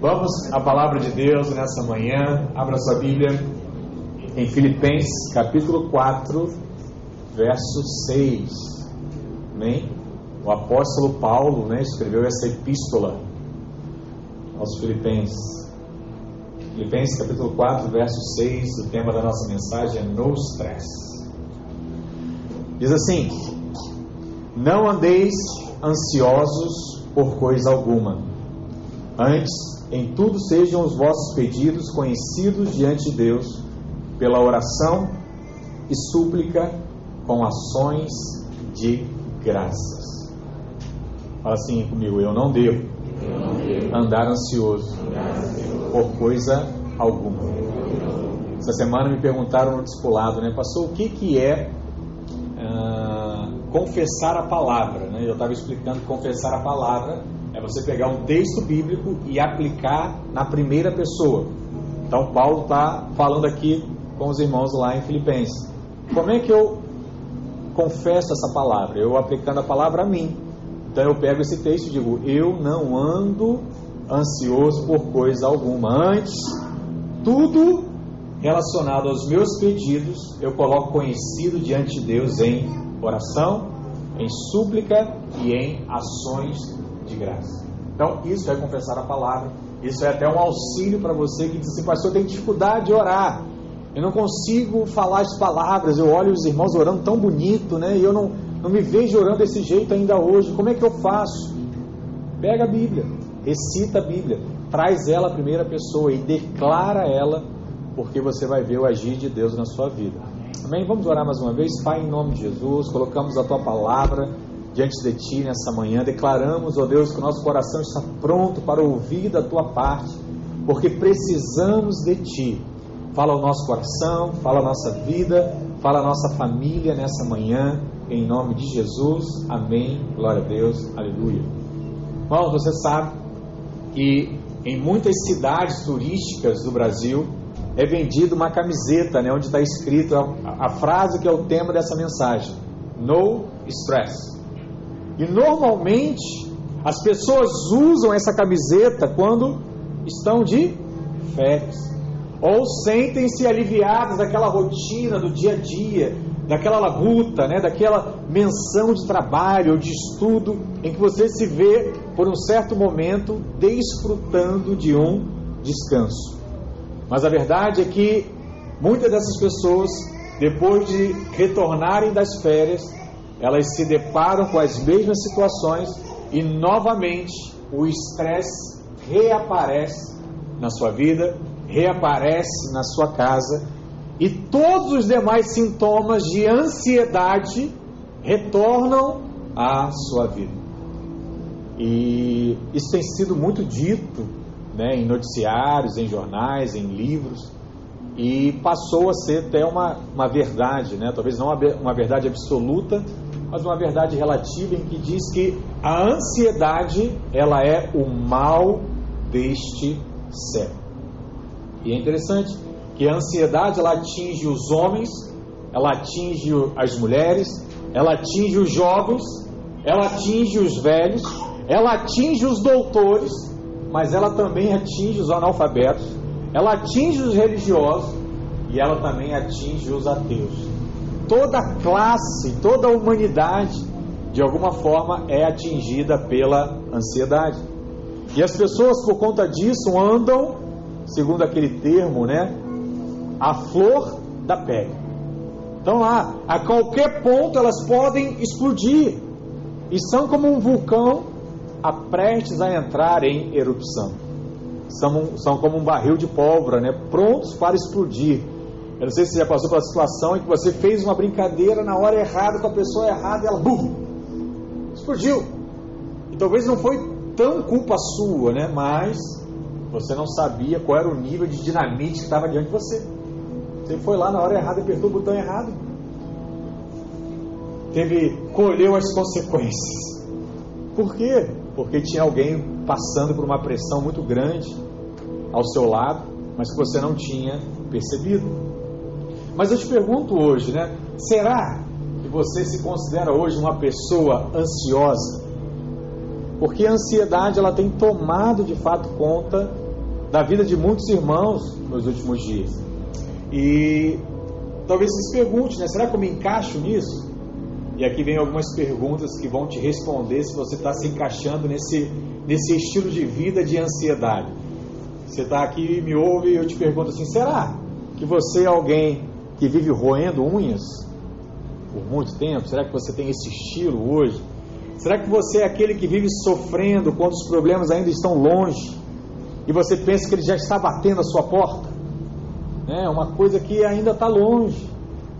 Vamos à palavra de Deus nessa manhã. Abra sua Bíblia em Filipenses, capítulo 4, verso 6. Amém? O apóstolo Paulo né, escreveu essa epístola aos Filipenses. Filipenses, capítulo 4, verso 6. O tema da nossa mensagem é No Stress. Diz assim: Não andeis ansiosos por coisa alguma. Antes, em tudo sejam os vossos pedidos conhecidos diante de Deus pela oração e súplica com ações de graças. Fala assim comigo, eu não devo, eu não devo andar, ansioso andar ansioso por coisa alguma. Essa semana me perguntaram no discipulado, né, pastor, o que, que é uh, confessar a palavra? Né? Eu estava explicando confessar a palavra é você pegar um texto bíblico e aplicar na primeira pessoa. Então, Paulo está falando aqui com os irmãos lá em Filipenses. Como é que eu confesso essa palavra? Eu aplicando a palavra a mim. Então, eu pego esse texto e digo: Eu não ando ansioso por coisa alguma. Antes, tudo relacionado aos meus pedidos, eu coloco conhecido diante de Deus em oração, em súplica e em ações de graça. Então, isso é confessar a palavra. Isso é até um auxílio para você que diz assim, pastor, eu tenho dificuldade de orar. Eu não consigo falar as palavras. Eu olho os irmãos orando tão bonito, né? E eu não, não me vejo orando desse jeito ainda hoje. Como é que eu faço? Pega a Bíblia, recita a Bíblia, traz ela à primeira pessoa e declara ela, porque você vai ver o agir de Deus na sua vida. Amém? Vamos orar mais uma vez. Pai, em nome de Jesus, colocamos a tua palavra diante de Ti nessa manhã. Declaramos, ó Deus, que o nosso coração está pronto para ouvir da Tua parte, porque precisamos de Ti. Fala o nosso coração, fala a nossa vida, fala a nossa família nessa manhã, em nome de Jesus. Amém. Glória a Deus. Aleluia. Irmão, você sabe que em muitas cidades turísticas do Brasil é vendida uma camiseta, né, onde está escrito a, a frase que é o tema dessa mensagem: No stress. E normalmente as pessoas usam essa camiseta quando estão de férias ou sentem-se aliviadas daquela rotina do dia a dia, daquela labuta, né, daquela menção de trabalho ou de estudo em que você se vê por um certo momento desfrutando de um descanso. Mas a verdade é que muitas dessas pessoas, depois de retornarem das férias, elas se deparam com as mesmas situações e novamente o estresse reaparece na sua vida, reaparece na sua casa e todos os demais sintomas de ansiedade retornam à sua vida. E isso tem sido muito dito né, em noticiários, em jornais, em livros, e passou a ser até uma, uma verdade, né? talvez não uma, verdade absoluta, mas uma verdade relativa em que diz que a ansiedade ela é o mal deste século. E é interessante que a ansiedade ela atinge os homens, ela atinge as mulheres, ela atinge os jovens, ela atinge os velhos, ela atinge os doutores, mas ela também atinge os analfabetos, ela atinge os religiosos e ela também atinge os ateus toda classe, toda humanidade, de alguma forma, é atingida pela ansiedade. E as pessoas, por conta disso, andam, segundo aquele termo, né, a flor da pele. Então lá, a qualquer ponto elas podem explodir e são como um vulcão a prestes a entrar em erupção. São, são como um barril de pólvora, né, prontos para explodir. Eu não sei se você já passou pela situação em que você fez uma brincadeira na hora errada com a pessoa errada e ela bum, explodiu. E talvez não foi tão culpa sua, né? Mas você não sabia qual era o nível de dinamite que estava diante de você. Você foi lá na hora errada e apertou o botão errado. Teve, colheu as consequências. Por quê? Porque tinha alguém passando por uma pressão muito grande ao seu lado, mas que você não tinha percebido. Mas eu te pergunto hoje, né? Será que você se considera hoje uma pessoa ansiosa? Porque a ansiedade ela tem tomado de fato conta da vida de muitos irmãos nos últimos dias. E talvez você se pergunte, né? Será que eu me encaixo nisso? E aqui vem algumas perguntas que vão te responder se você está se encaixando nesse, nesse estilo de vida de ansiedade. Você está aqui e me ouve e eu te pergunto assim: será que você é alguém que vive roendo unhas por muito tempo? Será que você tem esse estilo hoje? Será que você é aquele que vive sofrendo quando os problemas ainda estão longe e você pensa que ele já está batendo a sua porta? É uma coisa que ainda está longe.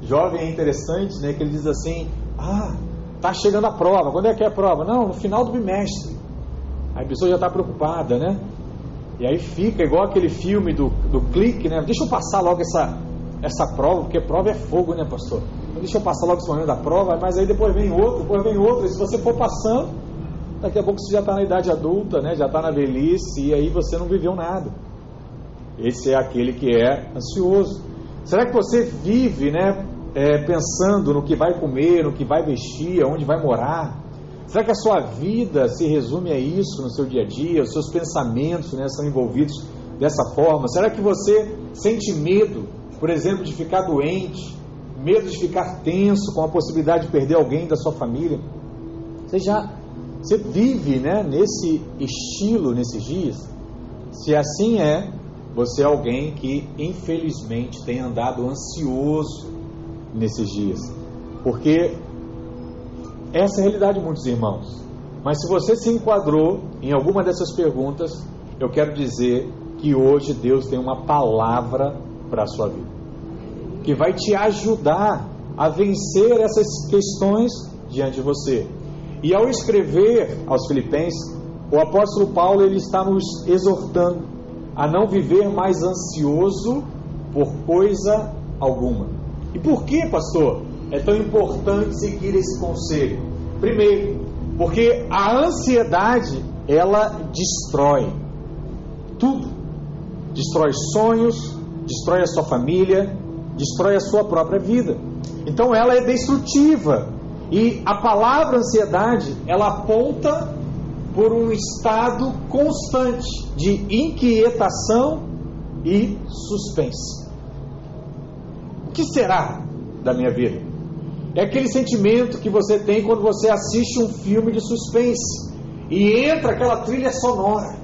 Jovem é interessante, né? Que ele diz assim: Ah, está chegando a prova. Quando é que é a prova? Não, no final do bimestre. Aí a pessoa já está preocupada, né? E aí fica igual aquele filme do, do clique, né? Deixa eu passar logo essa, essa prova, porque prova é fogo, né, pastor? Então deixa eu passar logo esse momento da prova, mas aí depois vem outro, depois vem outro. E se você for passando, daqui a pouco você já está na idade adulta, né? Já está na velhice e aí você não viveu nada. Esse é aquele que é ansioso. Será que você vive, né? É, pensando no que vai comer, no que vai vestir, onde vai morar? Será que a sua vida se resume a isso no seu dia a dia? Os seus pensamentos né, são envolvidos dessa forma? Será que você sente medo, por exemplo, de ficar doente? Medo de ficar tenso com a possibilidade de perder alguém da sua família? Você já você vive né, nesse estilo nesses dias? Se assim é, você é alguém que infelizmente tem andado ansioso nesses dias. Porque essa é a realidade de muitos irmãos. Mas se você se enquadrou em alguma dessas perguntas, eu quero dizer que hoje Deus tem uma palavra para a sua vida, que vai te ajudar a vencer essas questões diante de você. E ao escrever aos Filipenses, o apóstolo Paulo ele está nos exortando a não viver mais ansioso por coisa alguma. E por que, pastor? é tão importante seguir esse conselho? Primeiro, porque a ansiedade ela destrói tudo. Destrói sonhos, destrói a sua família, destrói a sua própria vida. Então ela é destrutiva. E a palavra ansiedade, ela aponta por um estado constante de inquietação e suspense. O que será da minha vida? É aquele sentimento que você tem quando você assiste um filme de suspense e entra aquela trilha sonora,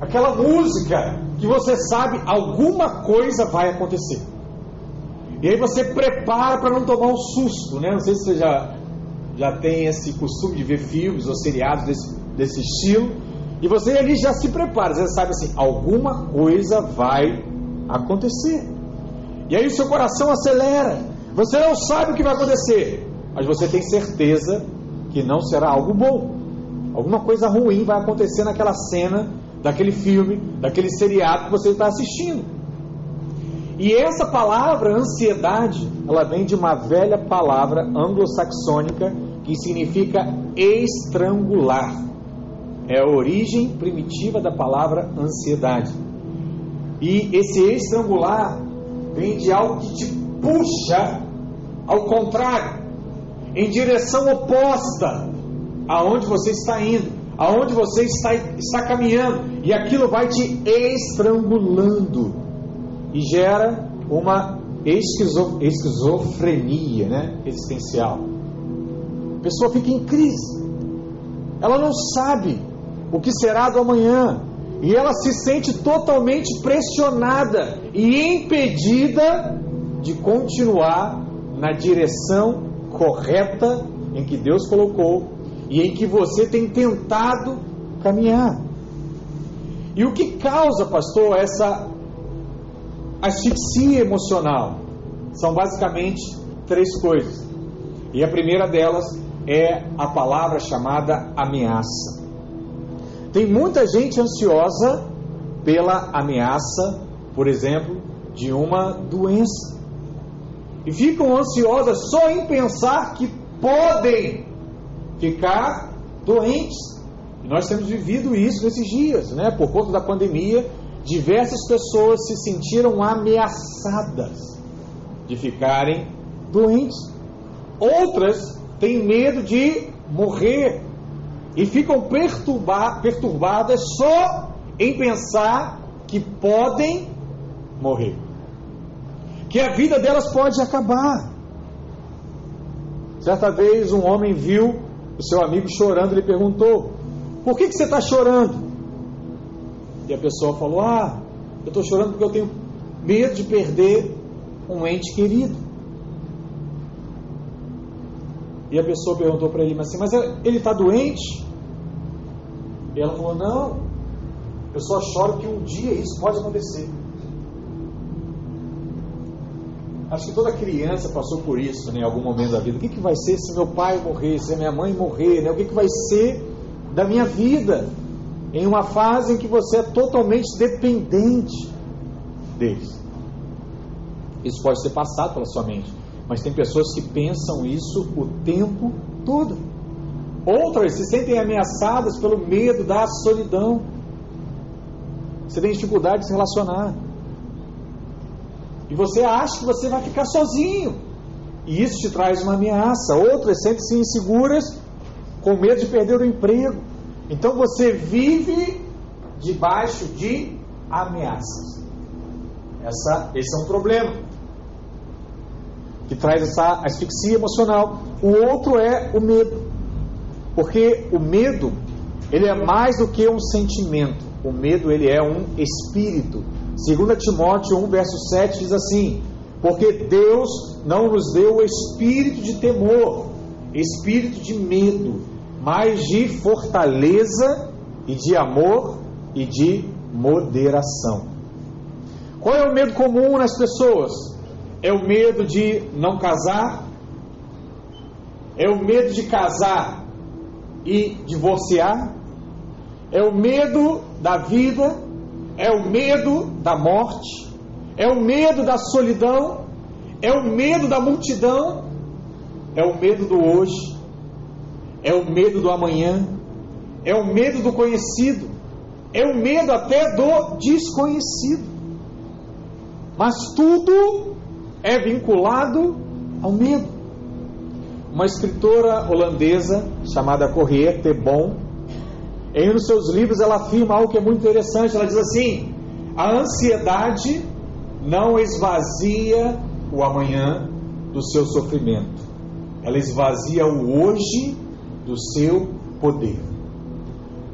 aquela música que você sabe alguma coisa vai acontecer. E aí você prepara para não tomar um susto, né? Não sei se você já, já tem esse costume de ver filmes ou seriados desse, desse estilo. E você ali já se prepara, você sabe assim, alguma coisa vai acontecer. E aí o seu coração acelera. Você não sabe o que vai acontecer, mas você tem certeza que não será algo bom. Alguma coisa ruim vai acontecer naquela cena, daquele filme, daquele seriado que você está assistindo. E essa palavra, ansiedade, ela vem de uma velha palavra anglo-saxônica que significa estrangular. É a origem primitiva da palavra ansiedade. E esse estrangular vem de algo que te puxa ao contrário, em direção oposta aonde você está indo, aonde você está, está caminhando, e aquilo vai te estrangulando e gera uma esquizo, esquizofrenia né, existencial. A pessoa fica em crise, ela não sabe o que será do amanhã, e ela se sente totalmente pressionada e impedida de continuar na direção correta em que Deus colocou e em que você tem tentado caminhar. E o que causa, pastor, essa asfixia emocional? São basicamente três coisas. E a primeira delas é a palavra chamada ameaça. Tem muita gente ansiosa pela ameaça, por exemplo, de uma doença e ficam ansiosas só em pensar que podem ficar doentes. E nós temos vivido isso nesses dias, né? Por conta da pandemia, diversas pessoas se sentiram ameaçadas de ficarem doentes. Outras têm medo de morrer e ficam perturba perturbadas só em pensar que podem morrer. Que a vida delas pode acabar. Certa vez um homem viu o seu amigo chorando e lhe perguntou: Por que, que você está chorando? E a pessoa falou: Ah, eu estou chorando porque eu tenho medo de perder um ente querido. E a pessoa perguntou para ele, mas, assim, mas ele está doente? E ela falou, não, eu só choro que um dia isso pode acontecer. Acho que toda criança passou por isso né, em algum momento da vida. O que, que vai ser se meu pai morrer, se minha mãe morrer? Né? O que, que vai ser da minha vida? Em uma fase em que você é totalmente dependente deles. Isso pode ser passado pela sua mente. Mas tem pessoas que pensam isso o tempo todo. Outras se sentem ameaçadas pelo medo da solidão. Você tem dificuldade de se relacionar. E você acha que você vai ficar sozinho. E isso te traz uma ameaça. Outras sentem-se inseguras, com medo de perder o emprego. Então você vive debaixo de ameaças. Essa, esse é um problema que traz essa asfixia emocional. O outro é o medo. Porque o medo, ele é mais do que um sentimento. O medo, ele é um espírito. 2 Timóteo 1, verso 7 diz assim: Porque Deus não nos deu o espírito de temor, espírito de medo, mas de fortaleza e de amor e de moderação. Qual é o medo comum nas pessoas? É o medo de não casar? É o medo de casar e divorciar? É o medo da vida? É o medo da morte? É o medo da solidão? É o medo da multidão? É o medo do hoje? É o medo do amanhã? É o medo do conhecido? É o medo até do desconhecido? Mas tudo é vinculado ao medo. Uma escritora holandesa chamada Corrier Bon, em um dos seus livros, ela afirma algo que é muito interessante. Ela diz assim: a ansiedade não esvazia o amanhã do seu sofrimento, ela esvazia o hoje do seu poder.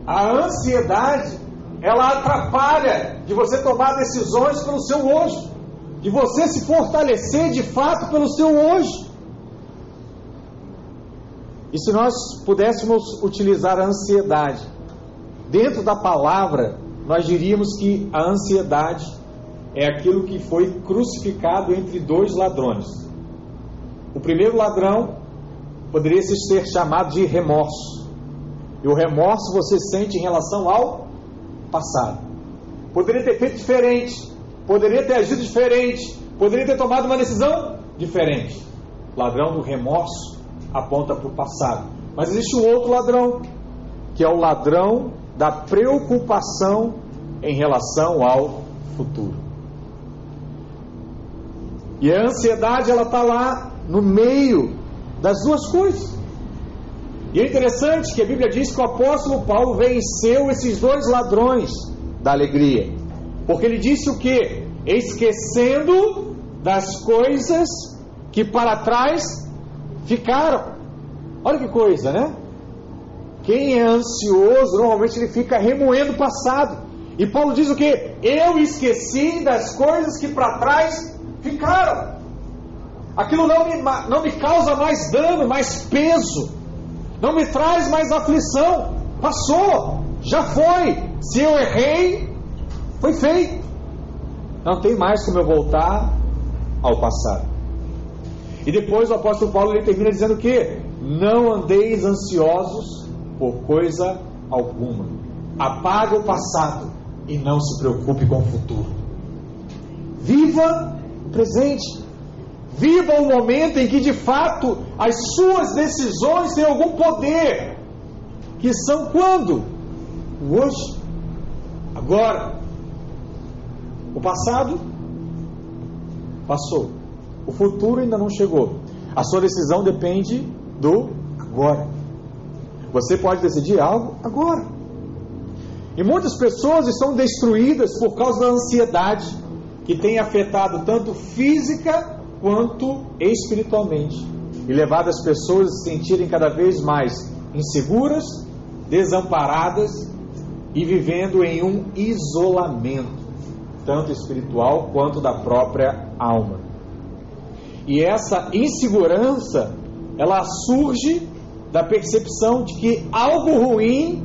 A ansiedade ela atrapalha de você tomar decisões pelo seu hoje de você se fortalecer de fato pelo seu hoje. E se nós pudéssemos utilizar a ansiedade dentro da palavra, nós diríamos que a ansiedade é aquilo que foi crucificado entre dois ladrões. O primeiro ladrão poderia ser chamado de remorso. E o remorso você sente em relação ao passado. Poderia ter feito diferente, Poderia ter agido diferente, poderia ter tomado uma decisão diferente. Ladrão do remorso aponta para o passado. Mas existe um outro ladrão, que é o ladrão da preocupação em relação ao futuro. E a ansiedade ela está lá no meio das duas coisas. E é interessante que a Bíblia diz que o apóstolo Paulo venceu esses dois ladrões da alegria. Porque ele disse o que? Esquecendo das coisas que para trás ficaram. Olha que coisa, né? Quem é ansioso, normalmente ele fica remoendo o passado. E Paulo diz o que? Eu esqueci das coisas que para trás ficaram. Aquilo não me, não me causa mais dano, mais peso. Não me traz mais aflição. Passou, já foi. Se eu errei, foi feito. Não tem mais como eu voltar ao passado. E depois o apóstolo Paulo ele termina dizendo que não andeis ansiosos por coisa alguma. Apaga o passado e não se preocupe com o futuro. Viva o presente. Viva o momento em que de fato as suas decisões têm algum poder. Que são quando? Hoje. Agora. O passado passou. O futuro ainda não chegou. A sua decisão depende do agora. Você pode decidir algo agora. E muitas pessoas estão destruídas por causa da ansiedade que tem afetado tanto física quanto espiritualmente e levado as pessoas a se sentirem cada vez mais inseguras, desamparadas e vivendo em um isolamento, tanto espiritual quanto da própria alma. E essa insegurança, ela surge da percepção de que algo ruim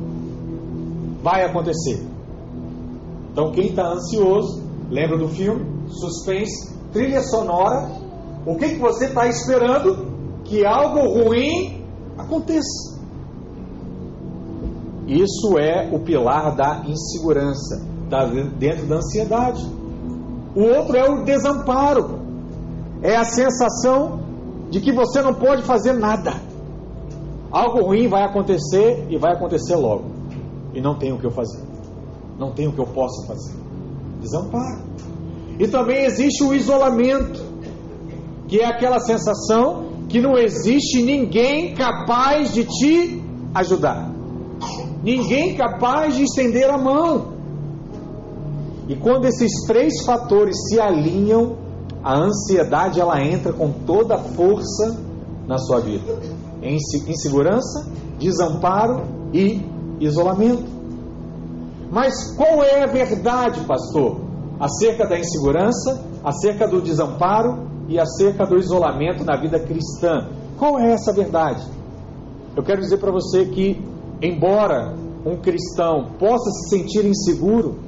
vai acontecer. Então, quem está ansioso, lembra do filme, suspense, trilha sonora, o que, que você está esperando? Que algo ruim aconteça. Isso é o pilar da insegurança, está dentro da ansiedade. O outro é o desamparo, é a sensação de que você não pode fazer nada. Algo ruim vai acontecer e vai acontecer logo. E não tem o que eu fazer. Não tem o que eu possa fazer. Desamparo. E também existe o isolamento, que é aquela sensação que não existe ninguém capaz de te ajudar. Ninguém capaz de estender a mão. E quando esses três fatores se alinham, a ansiedade ela entra com toda a força na sua vida. Insegurança, desamparo e isolamento. Mas qual é a verdade, pastor, acerca da insegurança, acerca do desamparo e acerca do isolamento na vida cristã. Qual é essa verdade? Eu quero dizer para você que, embora um cristão possa se sentir inseguro,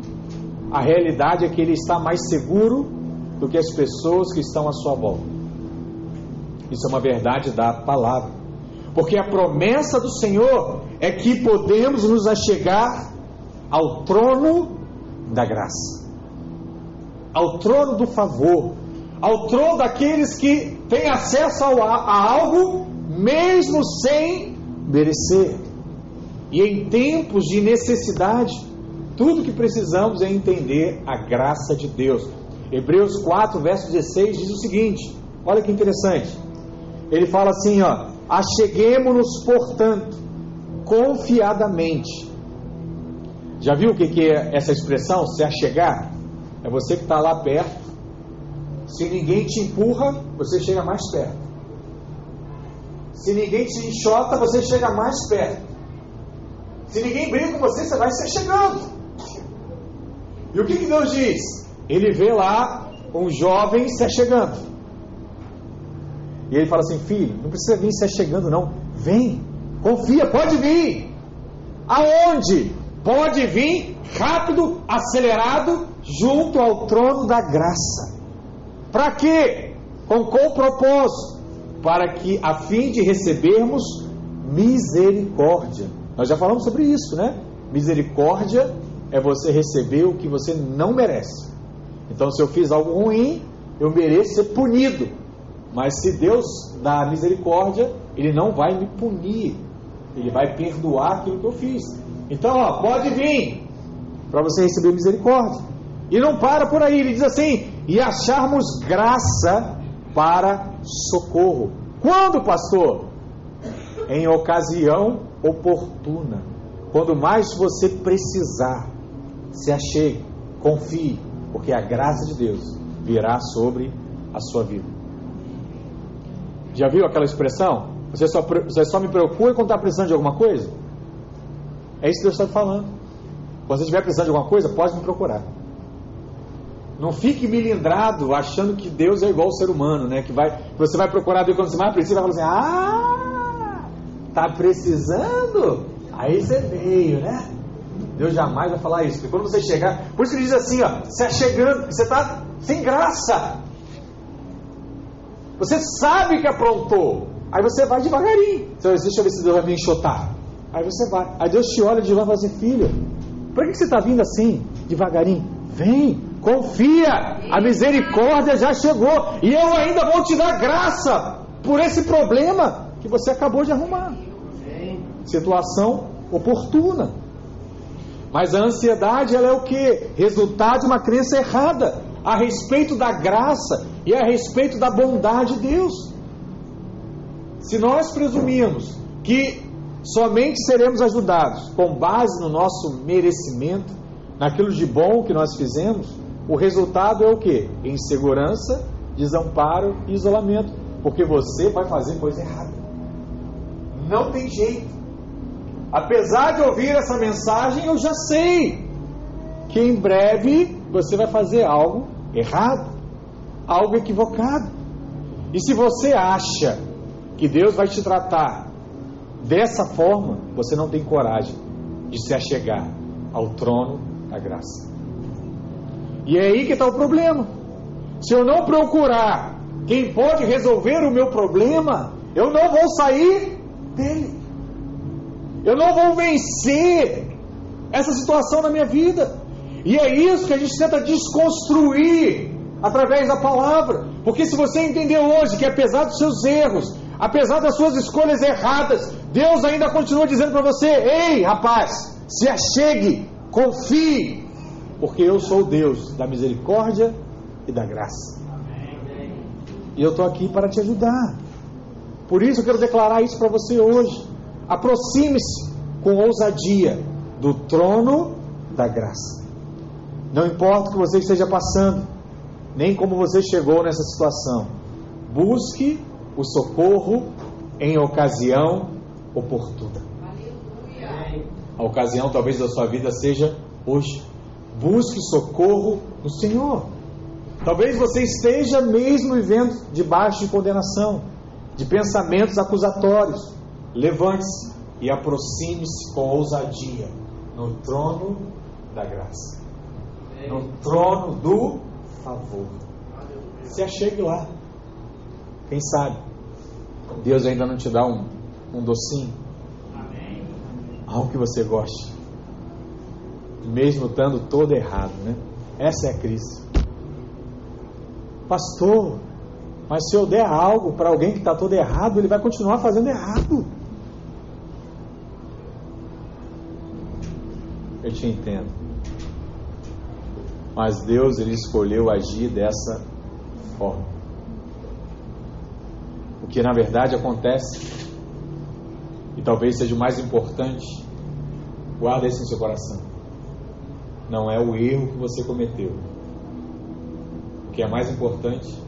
a realidade é que ele está mais seguro do que as pessoas que estão à sua volta. Isso é uma verdade da palavra. Porque a promessa do Senhor é que podemos nos achegar ao trono da graça, ao trono do favor, ao trono daqueles que têm acesso a algo mesmo sem merecer. E em tempos de necessidade, tudo que precisamos é entender a graça de Deus. Hebreus 4, verso 16 diz o seguinte: olha que interessante. Ele fala assim, ó: Acheguemos-nos, portanto, confiadamente. Já viu o que, que é essa expressão? Se achegar? É você que está lá perto se ninguém te empurra, você chega mais perto. Se ninguém te enxota, você chega mais perto. Se ninguém briga com você, você vai se chegando. E o que, que Deus diz? Ele vê lá um jovem se achegando. E ele fala assim: Filho, não precisa vir se achegando, não. Vem, confia, pode vir. Aonde? Pode vir rápido, acelerado, junto ao trono da graça. Para quê? Com qual propósito? Para que, a fim de recebermos misericórdia. Nós já falamos sobre isso, né? Misericórdia é você receber o que você não merece. Então, se eu fiz algo ruim, eu mereço ser punido. Mas se Deus dá misericórdia, Ele não vai me punir. Ele vai perdoar aquilo que eu fiz. Então, ó, pode vir para você receber misericórdia. E não para por aí, ele diz assim: e acharmos graça para socorro. Quando, pastor? Em ocasião oportuna. Quando mais você precisar, se achegue, confie, porque a graça de Deus virá sobre a sua vida. Já viu aquela expressão? Você só, você só me preocupa quando está precisando de alguma coisa? É isso que Deus está falando. Quando você estiver precisando de alguma coisa, pode me procurar. Não fique milindrado achando que Deus é igual ao ser humano, né? Que vai, você vai procurar Deus quando você mais precisa, vai falar assim: ah, tá precisando? Aí você veio, né? Deus jamais vai falar isso. Porque quando você chegar, por isso que ele diz assim: ó, você é chegando, você está sem graça. Você sabe que aprontou. Aí você vai devagarinho. Então, deixa eu ver se Deus vai me enxotar. Aí você vai. Aí Deus te olha de lá e fala assim: filho, por que você está vindo assim, devagarinho? Vem, Confia, a misericórdia já chegou e eu ainda vou te dar graça por esse problema que você acabou de arrumar. Situação oportuna. Mas a ansiedade ela é o que? Resultado de uma crença errada a respeito da graça e a respeito da bondade de Deus. Se nós presumimos que somente seremos ajudados com base no nosso merecimento, naquilo de bom que nós fizemos, o resultado é o que? Insegurança, desamparo e isolamento, porque você vai fazer coisa errada. Não tem jeito. Apesar de ouvir essa mensagem, eu já sei que em breve você vai fazer algo errado, algo equivocado. E se você acha que Deus vai te tratar dessa forma, você não tem coragem de se achegar ao trono da graça. E é aí que está o problema. Se eu não procurar quem pode resolver o meu problema, eu não vou sair dele. Eu não vou vencer essa situação na minha vida. E é isso que a gente tenta desconstruir através da palavra. Porque se você entender hoje que apesar dos seus erros, apesar das suas escolhas erradas, Deus ainda continua dizendo para você: ei, rapaz, se achegue, confie, porque eu sou o Deus da misericórdia e da graça. E eu estou aqui para te ajudar. Por isso eu quero declarar isso para você hoje. Aproxime-se com ousadia do trono da graça. Não importa o que você esteja passando, nem como você chegou nessa situação, busque o socorro em ocasião oportuna. A ocasião talvez da sua vida seja hoje. Busque socorro no Senhor. Talvez você esteja mesmo vivendo debaixo de condenação, de pensamentos acusatórios. Levante-se e aproxime-se com ousadia no trono da graça, no trono do favor. Se achegue lá. Quem sabe Deus ainda não te dá um, um docinho, algo que você goste, mesmo estando todo errado, né? Essa é a crise. Pastor, mas se eu der algo para alguém que está todo errado, ele vai continuar fazendo errado. Eu te entendo. Mas Deus ele escolheu agir dessa forma. O que na verdade acontece, e talvez seja o mais importante, guarda isso no seu coração. Não é o erro que você cometeu. O que é mais importante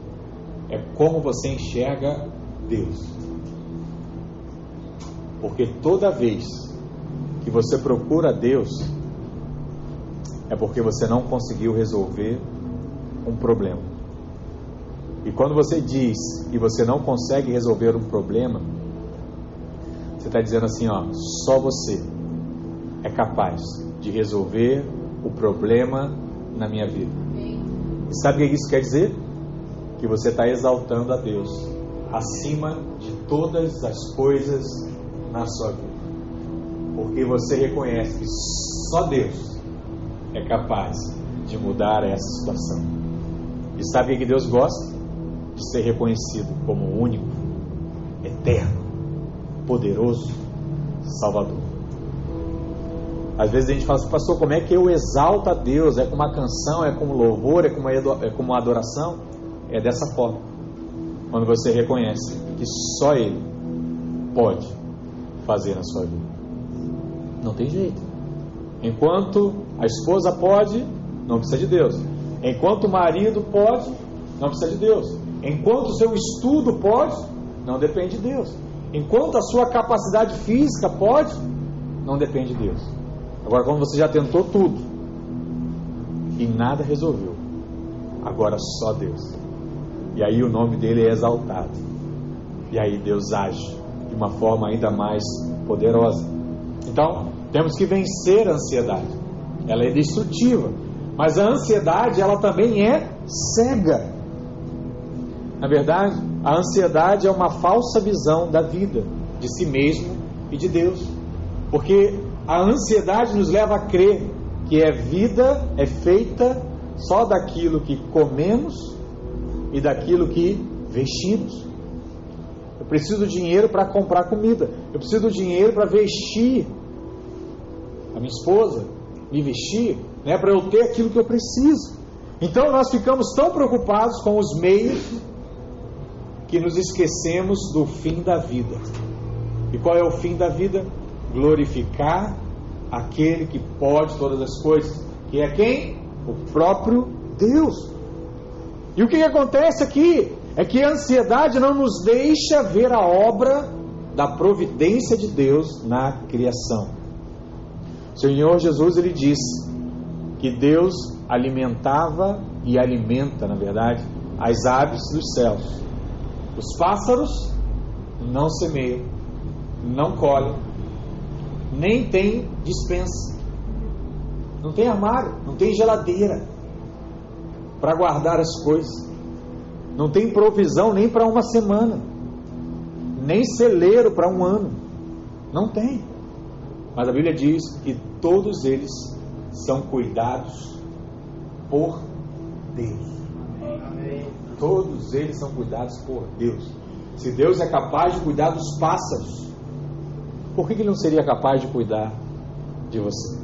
é como você enxerga Deus. Porque toda vez que você procura Deus, é porque você não conseguiu resolver um problema. E quando você diz que você não consegue resolver um problema, você está dizendo assim: ó, só você é capaz de resolver o problema na minha vida. E sabe o que isso quer dizer? Que você está exaltando a Deus acima de todas as coisas na sua vida. Porque você reconhece que só Deus é capaz de mudar essa situação. E sabe o que Deus gosta? De ser reconhecido como único, eterno, poderoso, Salvador. Às vezes a gente fala assim, pastor, como é que eu exalto a Deus? É com uma canção, é com louvor, é com uma, é com uma adoração? É dessa forma. Quando você reconhece que só Ele pode fazer na sua vida. Não tem jeito. Enquanto a esposa pode, não precisa de Deus. Enquanto o marido pode, não precisa de Deus. Enquanto o seu estudo pode, não depende de Deus. Enquanto a sua capacidade física pode, não depende de Deus. Agora, quando você já tentou tudo e nada resolveu, agora só Deus. E aí o nome dele é exaltado. E aí Deus age de uma forma ainda mais poderosa. Então, temos que vencer a ansiedade ela é destrutiva. Mas a ansiedade, ela também é cega. Na verdade, a ansiedade é uma falsa visão da vida, de si mesmo e de Deus. Porque a ansiedade nos leva a crer que a vida é feita só daquilo que comemos e daquilo que vestimos. Eu preciso do dinheiro para comprar comida. Eu preciso do dinheiro para vestir a minha esposa me vestir, né, para eu ter aquilo que eu preciso. Então nós ficamos tão preocupados com os meios que nos esquecemos do fim da vida. E qual é o fim da vida? glorificar aquele que pode todas as coisas, que é quem? O próprio Deus. E o que, que acontece aqui? É que a ansiedade não nos deixa ver a obra da providência de Deus na criação. Senhor Jesus ele disse que Deus alimentava e alimenta, na verdade, as aves dos céus. Os pássaros não semeiam, não colhem, nem tem dispensa. Não tem armário, não tem geladeira para guardar as coisas. Não tem provisão nem para uma semana, nem celeiro para um ano. Não tem. Mas a Bíblia diz que todos eles são cuidados por Deus. Todos eles são cuidados por Deus. Se Deus é capaz de cuidar dos pássaros, por que ele não seria capaz de cuidar de você?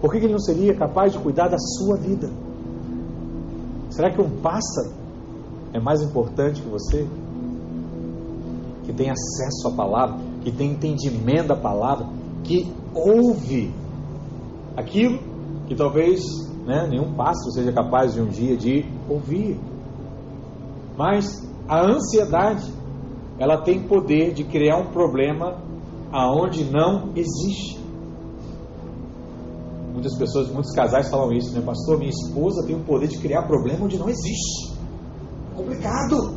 Por que ele não seria capaz de cuidar da sua vida? Será que um pássaro é mais importante que você? Que tem acesso à palavra, que tem entendimento da palavra, que ouve aquilo que talvez né, nenhum pássaro seja capaz de um dia de ouvir. Mas a ansiedade ela tem poder de criar um problema aonde não existe. Muitas pessoas, muitos casais falam isso, né? Pastor, minha esposa tem o poder de criar problema onde não existe. Complicado.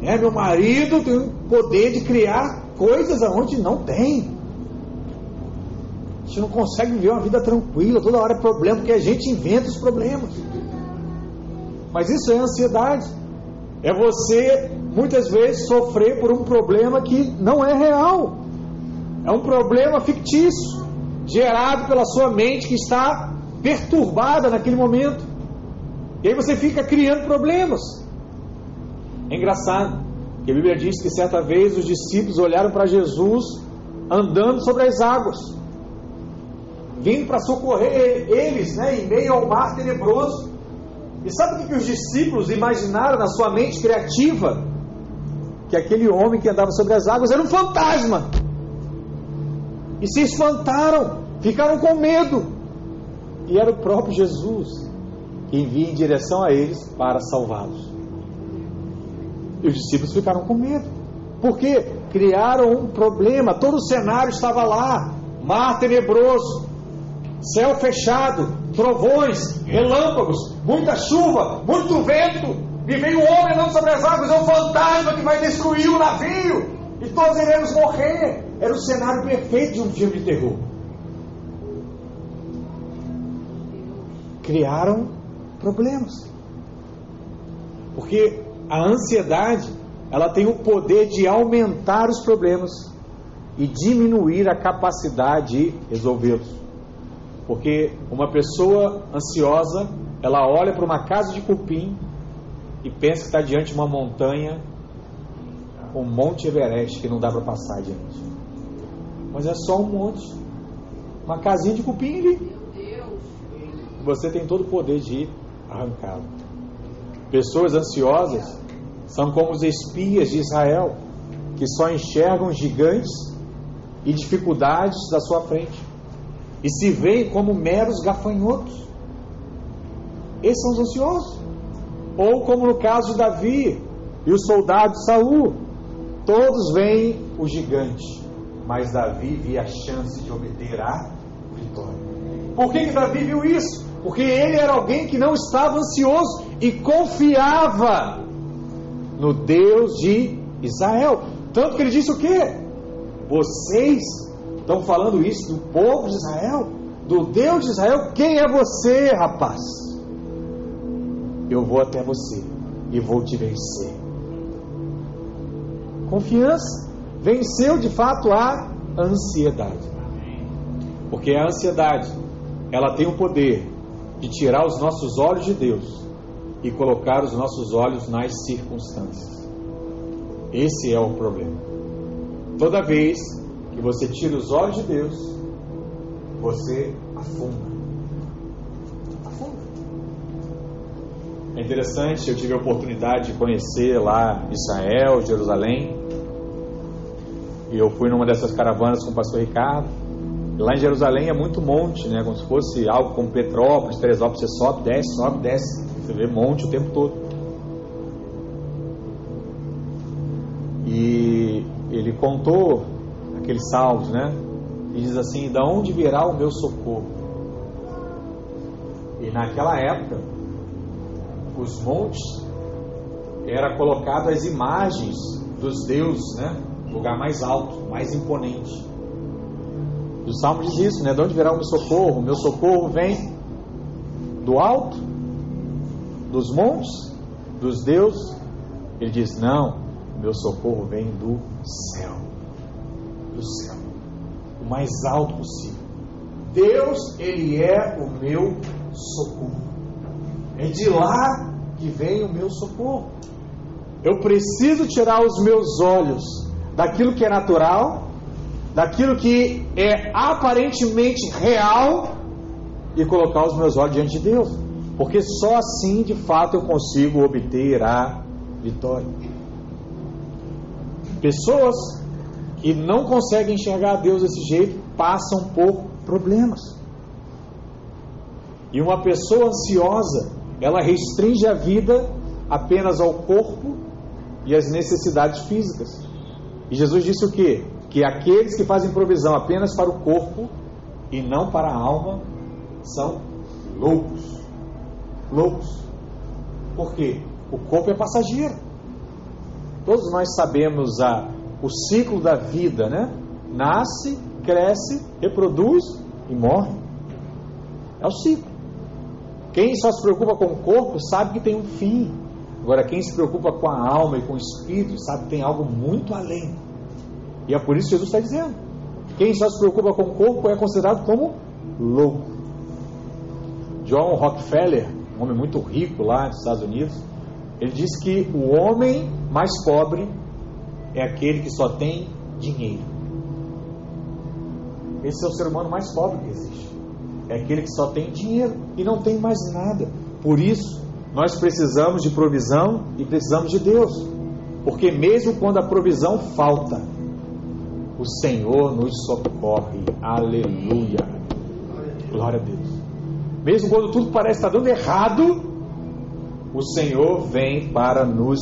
Né? Meu marido tem o poder de criar coisas aonde não tem. A gente não consegue viver uma vida tranquila, toda hora é problema, porque a gente inventa os problemas. Mas isso é ansiedade. É você muitas vezes sofrer por um problema que não é real. É um problema fictício, gerado pela sua mente que está perturbada naquele momento. E aí você fica criando problemas. É engraçado que a Bíblia diz que certa vez os discípulos olharam para Jesus andando sobre as águas, vindo para socorrer eles, né, em meio ao mar tenebroso. E sabe o que os discípulos imaginaram na sua mente criativa? Que aquele homem que andava sobre as águas era um fantasma. E se espantaram, ficaram com medo. E era o próprio Jesus que envia em direção a eles para salvá-los. E os discípulos ficaram com medo. Porque criaram um problema, todo o cenário estava lá, mar tenebroso, céu fechado, trovões, relâmpagos, muita chuva, muito vento, e veio um homem andando sobre as águas, é um fantasma que vai destruir o navio, e todos iremos morrer. Era o cenário perfeito de um filme de terror. Criaram problemas. Porque a ansiedade, ela tem o poder de aumentar os problemas e diminuir a capacidade de resolvê-los. Porque uma pessoa ansiosa, ela olha para uma casa de cupim e pensa que está diante de uma montanha, um monte Everest que não dá para passar adiante. Mas é só um monte, uma casinha de cupim ali. Você tem todo o poder de arrancá-lo. Pessoas ansiosas são como os espias de Israel, que só enxergam gigantes e dificuldades da sua frente e se veem como meros gafanhotos. Esses são os ansiosos. Ou como no caso de Davi e o soldado Saul, todos veem o gigante, mas Davi via a chance de obter a vitória. Por que, que Davi viu isso? Porque ele era alguém que não estava ansioso e confiava no Deus de Israel. Tanto que ele disse o quê? Vocês Estão falando isso do povo de Israel, do Deus de Israel. Quem é você, rapaz? Eu vou até você e vou te vencer. Confiança venceu de fato a ansiedade. Porque a ansiedade, ela tem o poder de tirar os nossos olhos de Deus e colocar os nossos olhos nas circunstâncias. Esse é o problema. Toda vez que você tira os olhos de Deus, você afunda. Afunda. É interessante, eu tive a oportunidade de conhecer lá Israel, Jerusalém. E eu fui numa dessas caravanas com o pastor Ricardo. Lá em Jerusalém é muito monte, né? Como se fosse algo como Petrópolis, Teresópolis, você sobe, desce, sobe, desce. Você vê monte o tempo todo. E ele contou aqueles salmos, né? E diz assim: Da onde virá o meu socorro? E naquela época, os montes era colocado as imagens dos deuses, né? Lugar mais alto, mais imponente. O Salmo diz isso, né? De onde virá o meu socorro? O meu socorro vem do alto, dos montes, dos deuses. Ele diz: Não, meu socorro vem do céu. Do céu. O mais alto possível. Deus, Ele é o meu socorro. É de lá que vem o meu socorro. Eu preciso tirar os meus olhos daquilo que é natural daquilo que é aparentemente real e colocar os meus olhos diante de Deus. Porque só assim, de fato, eu consigo obter a vitória. Pessoas que não conseguem enxergar Deus desse jeito passam por problemas. E uma pessoa ansiosa, ela restringe a vida apenas ao corpo e às necessidades físicas. E Jesus disse o que? que aqueles que fazem provisão apenas para o corpo e não para a alma são loucos. Loucos. Por quê? O corpo é passageiro. Todos nós sabemos a, o ciclo da vida, né? Nasce, cresce, reproduz e morre. É o ciclo. Quem só se preocupa com o corpo sabe que tem um fim. Agora, quem se preocupa com a alma e com o espírito sabe que tem algo muito além. E é por isso que Jesus está dizendo: quem só se preocupa com o corpo é considerado como louco. John Rockefeller, um homem muito rico lá nos Estados Unidos, ele diz que o homem mais pobre é aquele que só tem dinheiro. Esse é o ser humano mais pobre que existe. É aquele que só tem dinheiro e não tem mais nada. Por isso, nós precisamos de provisão e precisamos de Deus. Porque mesmo quando a provisão falta, o Senhor nos socorre. Aleluia. Glória a Deus. Mesmo quando tudo parece estar dando errado, o Senhor vem para nos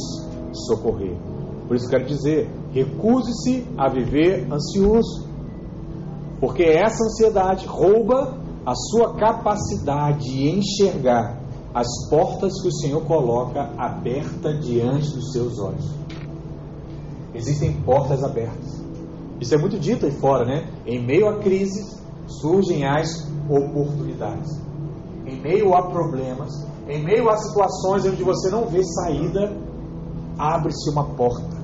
socorrer. Por isso quero dizer, recuse-se a viver ansioso. Porque essa ansiedade rouba a sua capacidade de enxergar as portas que o Senhor coloca abertas diante dos seus olhos. Existem portas abertas. Isso é muito dito aí fora, né? Em meio a crises surgem as oportunidades. Em meio a problemas, em meio a situações onde você não vê saída, abre-se uma porta.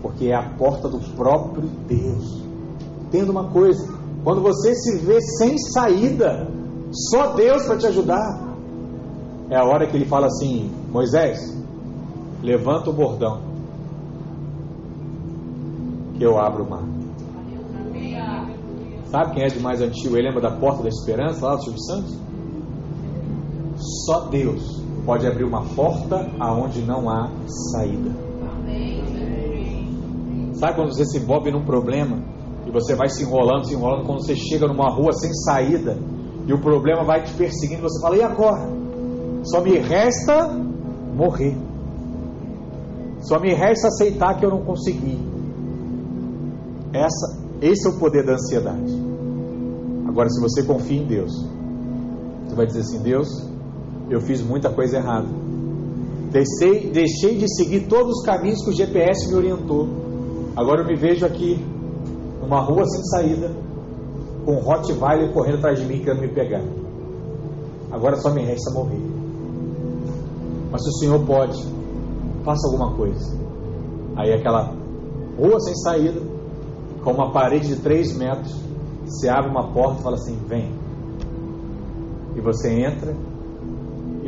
Porque é a porta do próprio Deus. Entenda uma coisa: quando você se vê sem saída, só Deus para te ajudar. É a hora que ele fala assim: Moisés, levanta o bordão que eu abro o mar. Sabe quem é de mais antigo? Ele lembra da porta da esperança lá do Silvio Santos? Só Deus pode abrir uma porta aonde não há saída. Sabe quando você se envolve num problema e você vai se enrolando, se enrolando, quando você chega numa rua sem saída e o problema vai te perseguindo, você fala: e agora? Só me resta morrer. Só me resta aceitar que eu não consegui. Essa, esse é o poder da ansiedade. Agora, se você confia em Deus, você vai dizer assim: Deus, eu fiz muita coisa errada. Deixei, deixei de seguir todos os caminhos que o GPS me orientou. Agora eu me vejo aqui, numa rua sem saída, com um Rottweiler correndo atrás de mim querendo me pegar. Agora só me resta morrer. Mas se o Senhor pode, faça alguma coisa. Aí aquela rua sem saída, com uma parede de 3 metros, você abre uma porta e fala assim: vem. E você entra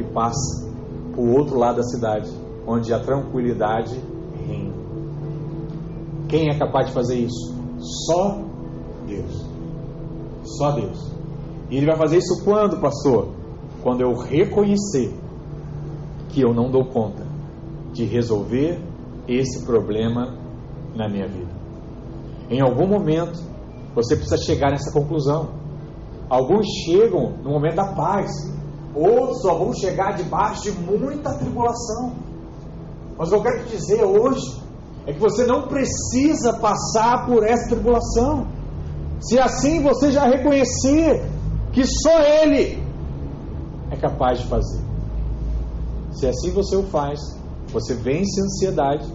passa para o outro lado da cidade, onde a tranquilidade reina. Quem é capaz de fazer isso? Só Deus. Só Deus. E Ele vai fazer isso quando, pastor? Quando eu reconhecer que eu não dou conta de resolver esse problema na minha vida. Em algum momento, você precisa chegar nessa conclusão. Alguns chegam no momento da paz, outros só vão chegar debaixo de muita tribulação. Mas o que eu quero te dizer hoje é que você não precisa passar por essa tribulação. Se assim você já reconhecer que só Ele é capaz de fazer. Se assim você o faz, você vence a ansiedade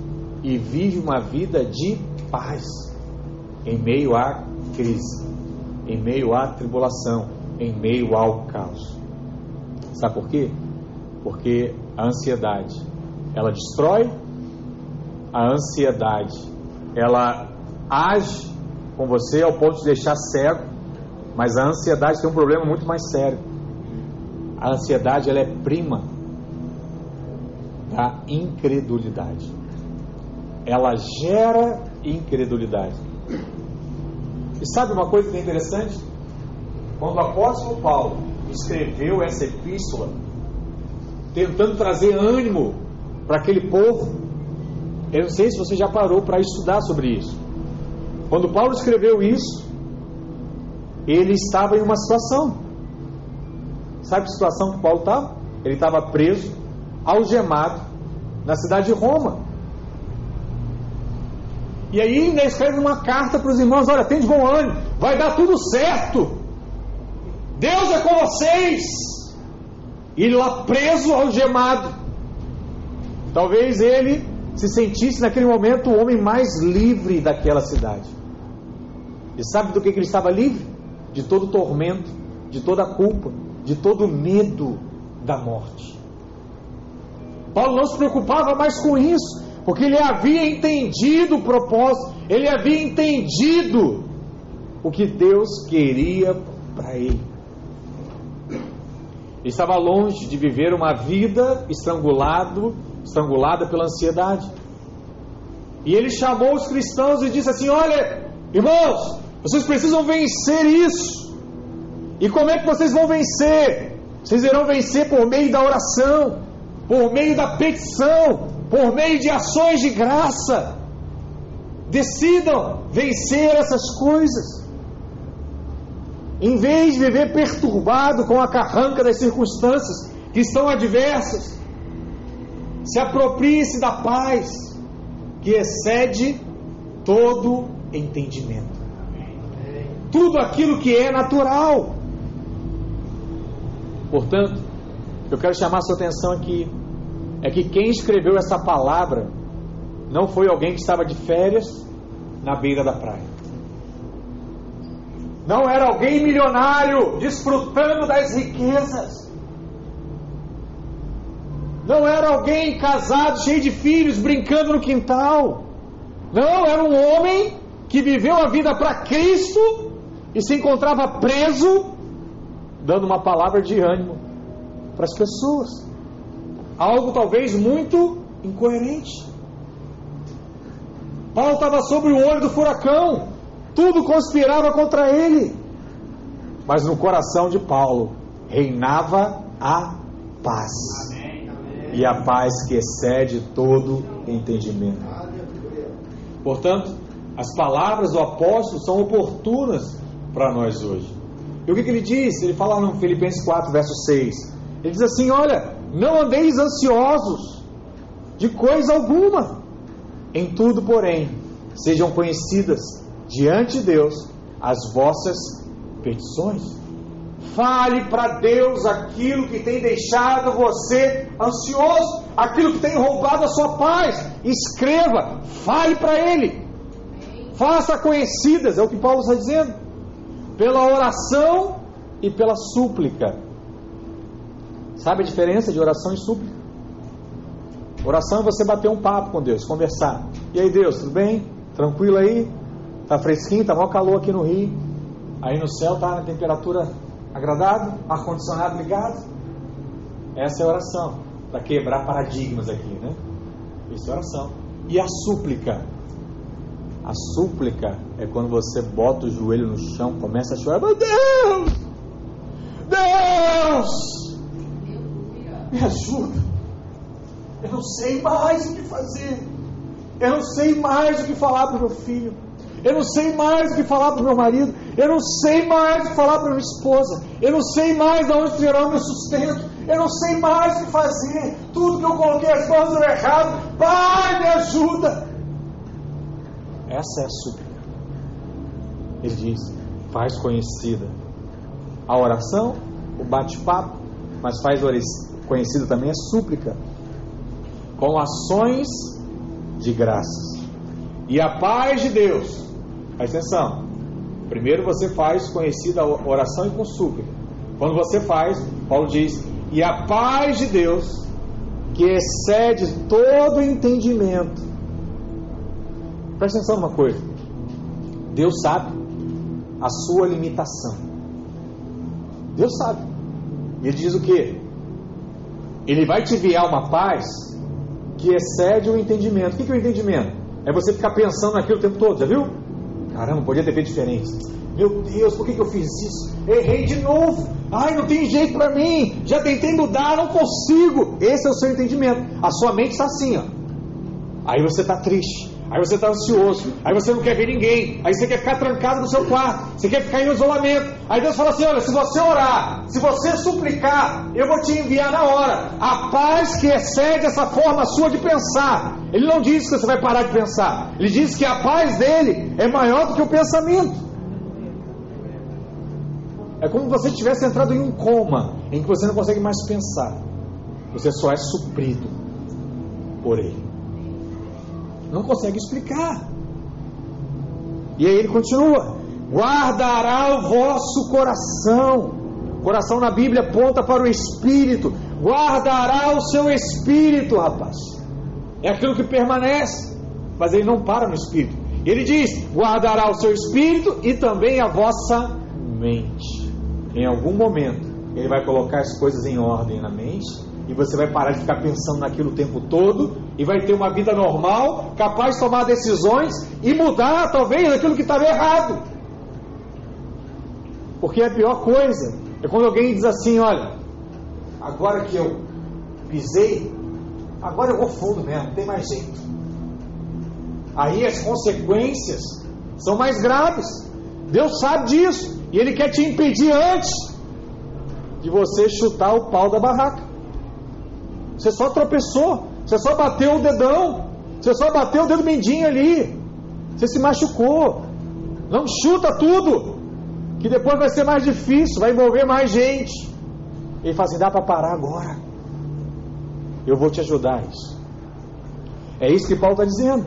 e vive uma vida de paz em meio à crise, em meio à tribulação, em meio ao caos. Sabe por quê? Porque a ansiedade, ela destrói, a ansiedade, ela age com você ao ponto de deixar cego, mas a ansiedade tem um problema muito mais sério. A ansiedade ela é prima da incredulidade. Ela gera incredulidade. E sabe uma coisa que é interessante? Quando o apóstolo Paulo escreveu essa epístola, tentando trazer ânimo para aquele povo, eu não sei se você já parou para estudar sobre isso. Quando Paulo escreveu isso, ele estava em uma situação. Sabe que situação que Paulo estava? Ele estava preso, algemado, na cidade de Roma. E aí ainda escreve uma carta para os irmãos: olha, tem de bom ânimo, vai dar tudo certo. Deus é com vocês. E lá preso, algemado. Talvez ele se sentisse naquele momento o homem mais livre daquela cidade. E sabe do que, que ele estava livre? De todo tormento, de toda culpa, de todo medo da morte. Paulo não se preocupava mais com isso, porque ele havia entendido o propósito, ele havia entendido o que Deus queria para ele. Estava longe de viver uma vida estrangulado, estrangulada pela ansiedade. E ele chamou os cristãos e disse assim: Olha, irmãos, vocês precisam vencer isso. E como é que vocês vão vencer? Vocês irão vencer por meio da oração, por meio da petição, por meio de ações de graça. Decidam vencer essas coisas. Em vez de viver perturbado com a carranca das circunstâncias que estão adversas, se aproprie-se da paz que excede todo entendimento tudo aquilo que é natural. Portanto, eu quero chamar sua atenção aqui é que quem escreveu essa palavra não foi alguém que estava de férias na beira da praia. Não era alguém milionário desfrutando das riquezas. Não era alguém casado, cheio de filhos, brincando no quintal. Não, era um homem que viveu a vida para Cristo e se encontrava preso, dando uma palavra de ânimo para as pessoas. Algo talvez muito incoerente. Paulo estava sobre o olho do furacão, tudo conspirava contra ele. Mas no coração de Paulo reinava a paz. E a paz que excede todo entendimento. Portanto, as palavras do apóstolo são oportunas para nós hoje. E o que, que, ele diz? Ele fala no Filipenses 4, verso 6. Ele diz assim: Olha, não andeis ansiosos de coisa alguma, em tudo, porém, sejam conhecidas diante de Deus as vossas petições. Fale para Deus aquilo que tem deixado você ansioso, aquilo que tem roubado a sua paz. Escreva, fale para Ele. Faça conhecidas, é o que Paulo está dizendo pela oração e pela súplica. Sabe a diferença de oração e súplica? Oração é você bater um papo com Deus, conversar. E aí, Deus, tudo bem? Tranquilo aí? Tá fresquinho, tá maior calor aqui no Rio. Aí no céu tá na temperatura agradável, ar-condicionado ligado. Essa é a oração, para quebrar paradigmas aqui, né? Isso é oração. E a súplica? A súplica é quando você bota o joelho no chão, começa a chorar, meu Deus! Deus! Me ajuda! Eu não sei mais o que fazer. Eu não sei mais o que falar para o meu filho. Eu não sei mais o que falar para o meu marido. Eu não sei mais o que falar para minha esposa. Eu não sei mais de onde tirar o meu sustento. Eu não sei mais o que fazer. Tudo que eu coloquei as mãos deu errado. Pai, me ajuda. Essa é a súplica. Ele diz: faz conhecida a oração, o bate-papo, mas faz conhecida também a súplica, com ações de graças. E a paz de Deus, presta atenção, primeiro você faz conhecida a oração e com súplica. Quando você faz, Paulo diz, e a paz de Deus, que excede todo entendimento. Presta atenção numa coisa. Deus sabe a sua limitação. Deus sabe. E ele diz o que? Ele vai te enviar uma paz que excede o entendimento. O que é o entendimento? É você ficar pensando naquilo o tempo todo, já viu? Caramba, podia ter feito diferente. Meu Deus, por que, que eu fiz isso? Errei de novo. Ai, não tem jeito para mim. Já tentei mudar, não consigo. Esse é o seu entendimento. A sua mente está assim, ó. Aí você está triste. Aí você está ansioso, aí você não quer ver ninguém, aí você quer ficar trancado no seu quarto, você quer ficar em isolamento. Aí Deus fala assim: olha, se você orar, se você suplicar, eu vou te enviar na hora. A paz que excede essa forma sua de pensar. Ele não diz que você vai parar de pensar, ele diz que a paz dele é maior do que o pensamento. É como se você tivesse entrado em um coma em que você não consegue mais pensar, você só é suprido por ele não consegue explicar. E aí ele continua: guardará o vosso coração. Coração na Bíblia aponta para o espírito. Guardará o seu espírito, rapaz. É aquilo que permanece, mas ele não para no espírito. Ele diz: guardará o seu espírito e também a vossa mente. Em algum momento, ele vai colocar as coisas em ordem na mente e você vai parar de ficar pensando naquilo o tempo todo e vai ter uma vida normal, capaz de tomar decisões e mudar talvez aquilo que estava errado. Porque a pior coisa é quando alguém diz assim: olha, agora que eu pisei, agora eu vou fundo mesmo, não tem mais jeito. Aí as consequências são mais graves. Deus sabe disso e Ele quer te impedir antes de você chutar o pau da barraca. Você só tropeçou. Você só bateu o dedão. Você só bateu o dedo mendinho ali. Você se machucou. Não chuta tudo. Que depois vai ser mais difícil, vai envolver mais gente. Ele fala assim: dá para parar agora. Eu vou te ajudar isso. É isso que Paulo está dizendo.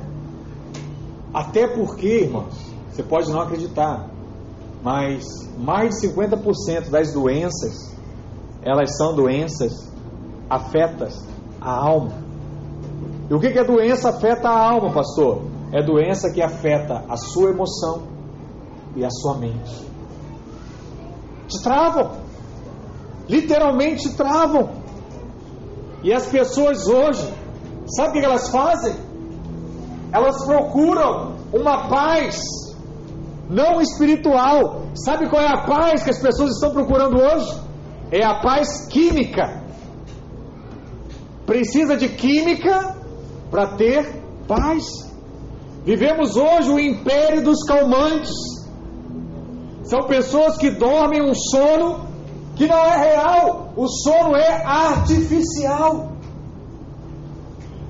Até porque, irmãos, você pode não acreditar, mas mais de 50% das doenças, elas são doenças afetas a alma. E o que, que a doença afeta a alma, pastor? É doença que afeta a sua emoção e a sua mente. Te travam. Literalmente travam. E as pessoas hoje, sabe o que elas fazem? Elas procuram uma paz não espiritual. Sabe qual é a paz que as pessoas estão procurando hoje? É a paz química precisa de química para ter paz. Vivemos hoje o império dos calmantes. São pessoas que dormem um sono que não é real, o sono é artificial.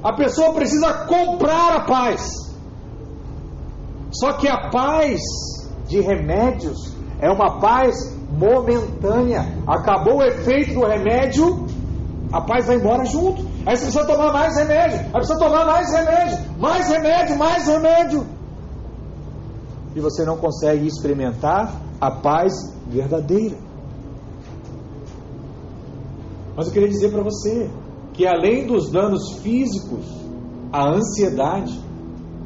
A pessoa precisa comprar a paz. Só que a paz de remédios é uma paz momentânea. Acabou o efeito do remédio, a paz vai embora junto. Aí você precisa tomar mais remédio. Aí precisa tomar mais remédio. Mais remédio, mais remédio. E você não consegue experimentar a paz verdadeira. Mas eu queria dizer para você que além dos danos físicos, a ansiedade,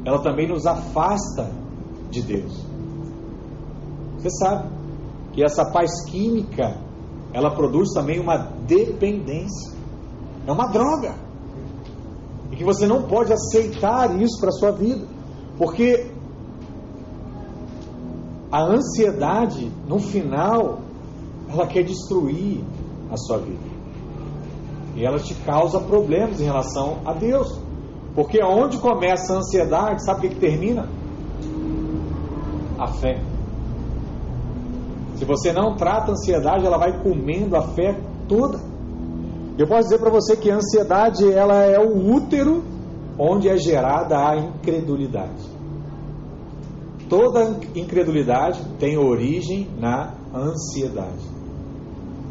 ela também nos afasta de Deus. Você sabe que essa paz química ela produz também uma dependência. É uma droga. E que você não pode aceitar isso para a sua vida. Porque a ansiedade, no final, ela quer destruir a sua vida. E ela te causa problemas em relação a Deus. Porque onde começa a ansiedade, sabe o que, que termina? a fé. Se você não trata a ansiedade, ela vai comendo a fé toda. Eu posso dizer para você que a ansiedade ela é o útero onde é gerada a incredulidade. Toda incredulidade tem origem na ansiedade.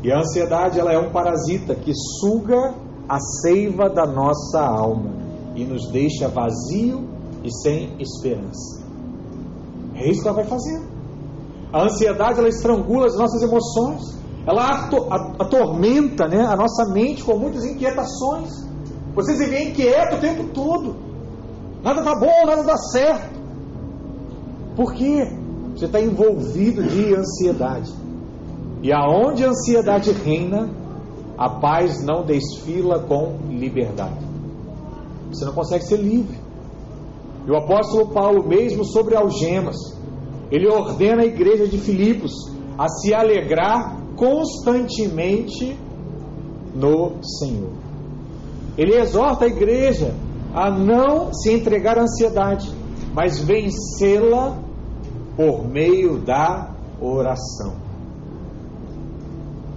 E a ansiedade ela é um parasita que suga a seiva da nossa alma e nos deixa vazio e sem esperança. É isso que ela vai fazer. A ansiedade ela estrangula as nossas emoções, ela atormenta né, a nossa mente com muitas inquietações. Você se vê inquieto o tempo todo. Nada está bom, nada dá certo. Por quê? Você está envolvido de ansiedade. E aonde a ansiedade reina, a paz não desfila com liberdade. Você não consegue ser livre. E o apóstolo Paulo, mesmo sobre algemas, ele ordena a igreja de Filipos a se alegrar constantemente no Senhor. Ele exorta a igreja a não se entregar à ansiedade, mas vencê-la por meio da oração.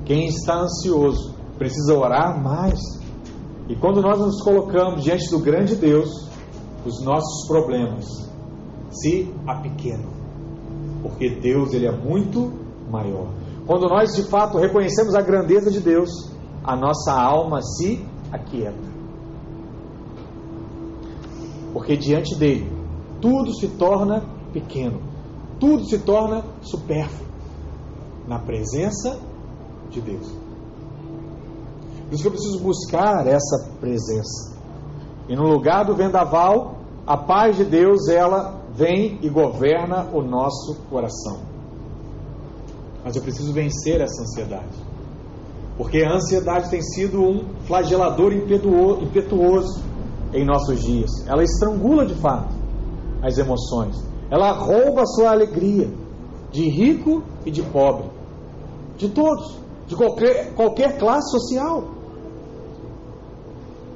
Quem está ansioso precisa orar mais. E quando nós nos colocamos diante do grande Deus, os nossos problemas se apequenam, porque Deus ele é muito maior. Quando nós de fato reconhecemos a grandeza de Deus, a nossa alma se aquieta. Porque diante dele, tudo se torna pequeno, tudo se torna supérfluo na presença de Deus. Por isso que eu preciso buscar essa presença. E no lugar do vendaval, a paz de Deus, ela vem e governa o nosso coração. Mas eu preciso vencer essa ansiedade. Porque a ansiedade tem sido um flagelador impetuoso em nossos dias. Ela estrangula de fato as emoções. Ela rouba a sua alegria de rico e de pobre, de todos, de qualquer, qualquer classe social.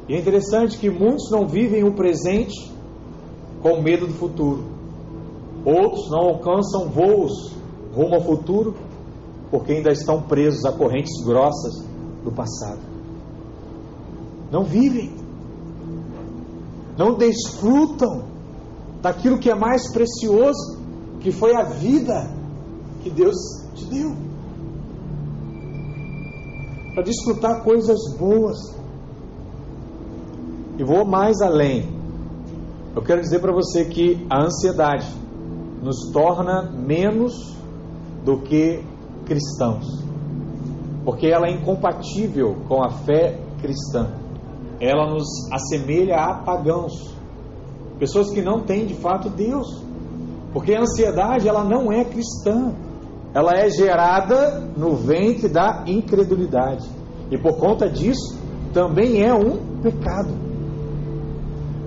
E é interessante que muitos não vivem o presente com medo do futuro. Outros não alcançam voos rumo ao futuro porque ainda estão presos a correntes grossas do passado. Não vivem, não desfrutam daquilo que é mais precioso, que foi a vida que Deus te deu. Para desfrutar coisas boas. E vou mais além. Eu quero dizer para você que a ansiedade nos torna menos do que cristãos, porque ela é incompatível com a fé cristã. Ela nos assemelha a pagãos, pessoas que não têm de fato Deus, porque a ansiedade ela não é cristã, ela é gerada no ventre da incredulidade e por conta disso também é um pecado.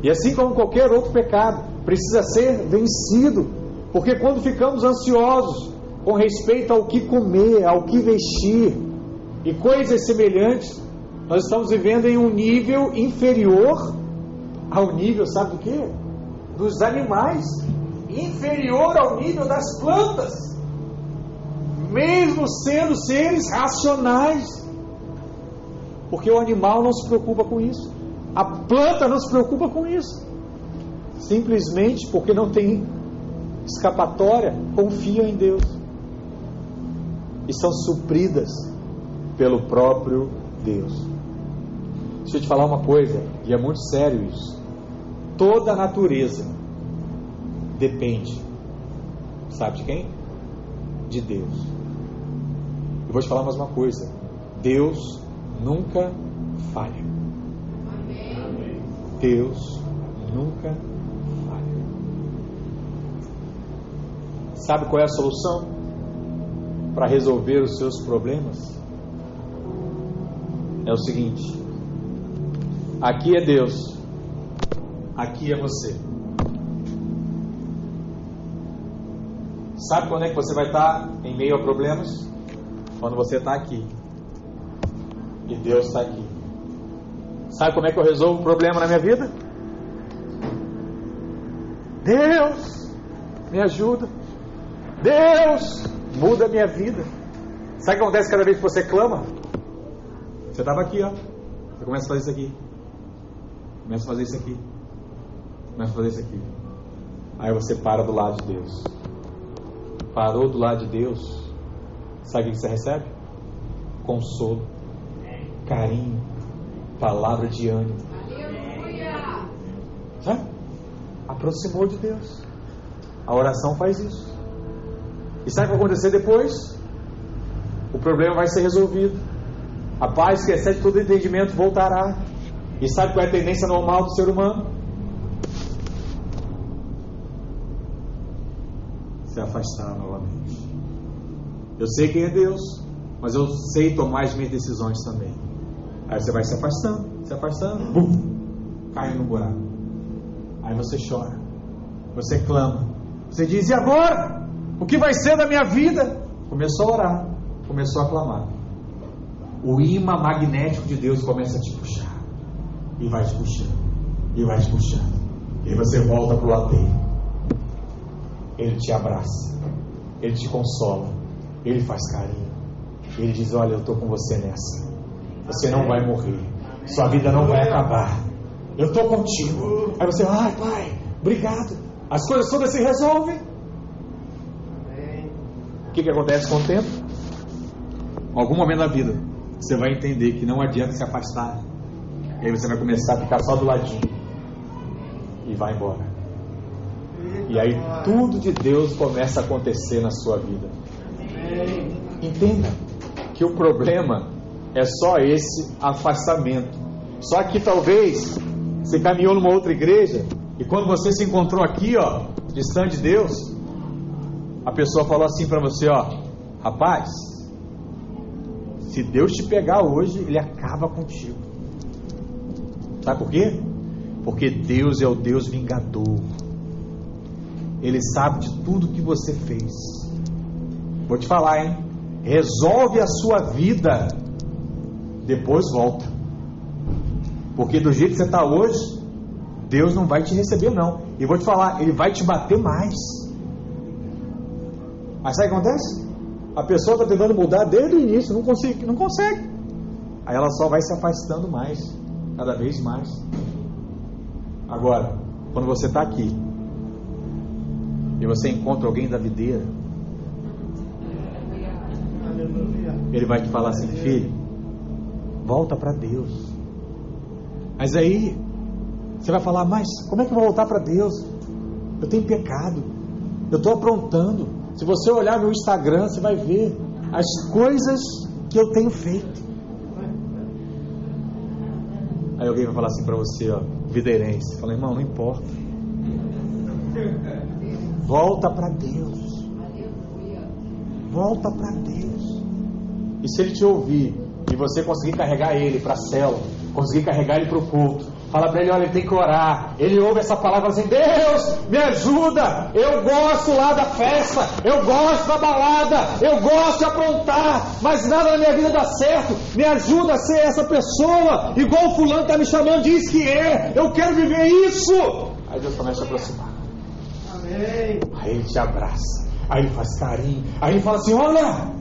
E assim como qualquer outro pecado, precisa ser vencido, porque quando ficamos ansiosos, com respeito ao que comer, ao que vestir e coisas semelhantes, nós estamos vivendo em um nível inferior ao nível, sabe do que? Dos animais, inferior ao nível das plantas, mesmo sendo seres racionais, porque o animal não se preocupa com isso, a planta não se preocupa com isso, simplesmente porque não tem escapatória, confia em Deus e são supridas pelo próprio Deus. Deixa eu te falar uma coisa, e é muito sério isso. Toda a natureza depende, sabe de quem? De Deus. Eu vou te falar mais uma coisa: Deus nunca falha. Deus nunca falha. Sabe qual é a solução? Para resolver os seus problemas é o seguinte: aqui é Deus, aqui é você. Sabe quando é que você vai estar em meio a problemas? Quando você está aqui e Deus está aqui. Sabe como é que eu resolvo um problema na minha vida? Deus me ajuda. Deus, muda a minha vida. Sabe o que acontece cada vez que você clama? Você estava aqui, ó. Você começa a fazer isso aqui. Começa a fazer isso aqui. Começa a fazer isso aqui. Aí você para do lado de Deus. Parou do lado de Deus. Sabe o que você recebe? Consolo, carinho, palavra de ânimo. Sabe? Aproximou de Deus. A oração faz isso. E sabe o que vai acontecer depois? O problema vai ser resolvido. A paz que excede todo entendimento voltará. E sabe qual é a tendência normal do ser humano? Se afastar novamente. Eu sei quem é Deus, mas eu sei tomar as minhas decisões também. Aí você vai se afastando, se afastando, bum, cai no buraco. Aí você chora, você clama, você diz: e agora? O que vai ser da minha vida? Começou a orar, começou a clamar. O imã magnético de Deus começa a te puxar, e vai te puxando, e vai te puxando. E você volta para o dele. Ele te abraça, ele te consola, ele faz carinho. Ele diz: Olha, eu estou com você nessa. Você não vai morrer. Sua vida não vai acabar. Eu estou contigo. Aí você, ai, pai, obrigado. As coisas todas se resolvem. O que, que acontece com o tempo? Em algum momento da vida, você vai entender que não adianta se afastar. E aí você vai começar a ficar só do ladinho. E vai embora. E aí tudo de Deus começa a acontecer na sua vida. Entenda que o problema é só esse afastamento. Só que talvez você caminhou numa outra igreja e quando você se encontrou aqui, ó, distante de Deus, a pessoa falou assim para você, ó, rapaz, se Deus te pegar hoje, ele acaba contigo. Sabe por quê? Porque Deus é o Deus vingador. Ele sabe de tudo que você fez. Vou te falar, hein? Resolve a sua vida, depois volta. Porque do jeito que você está hoje, Deus não vai te receber, não. E vou te falar, Ele vai te bater mais. Mas sabe o que acontece? A pessoa está tentando mudar desde o início, não consegue, não consegue. Aí ela só vai se afastando mais, cada vez mais. Agora, quando você está aqui e você encontra alguém da videira, ele vai te falar assim, filho, volta para Deus. Mas aí você vai falar, mas como é que eu vou voltar para Deus? Eu tenho pecado, eu estou aprontando. Se você olhar no Instagram, você vai ver as coisas que eu tenho feito. Aí alguém vai falar assim para você, ó, videirense. Fala, irmão, não importa. Volta para Deus. Volta para Deus. E se ele te ouvir e você conseguir carregar ele para a cela, conseguir carregar ele para o culto, fala para ele: olha, ele tem que orar. Ele ouve essa palavra assim: Deus, me ajuda. Eu gosto lá da festa, eu gosto da balada, eu gosto de aprontar, mas nada na minha vida dá certo. Me ajuda a ser essa pessoa, igual o fulano está me chamando, diz que é. Eu quero viver isso. Aí Deus começa a aproximar. Amém. Aí ele te abraça, aí ele faz carinho, aí ele fala assim: olha.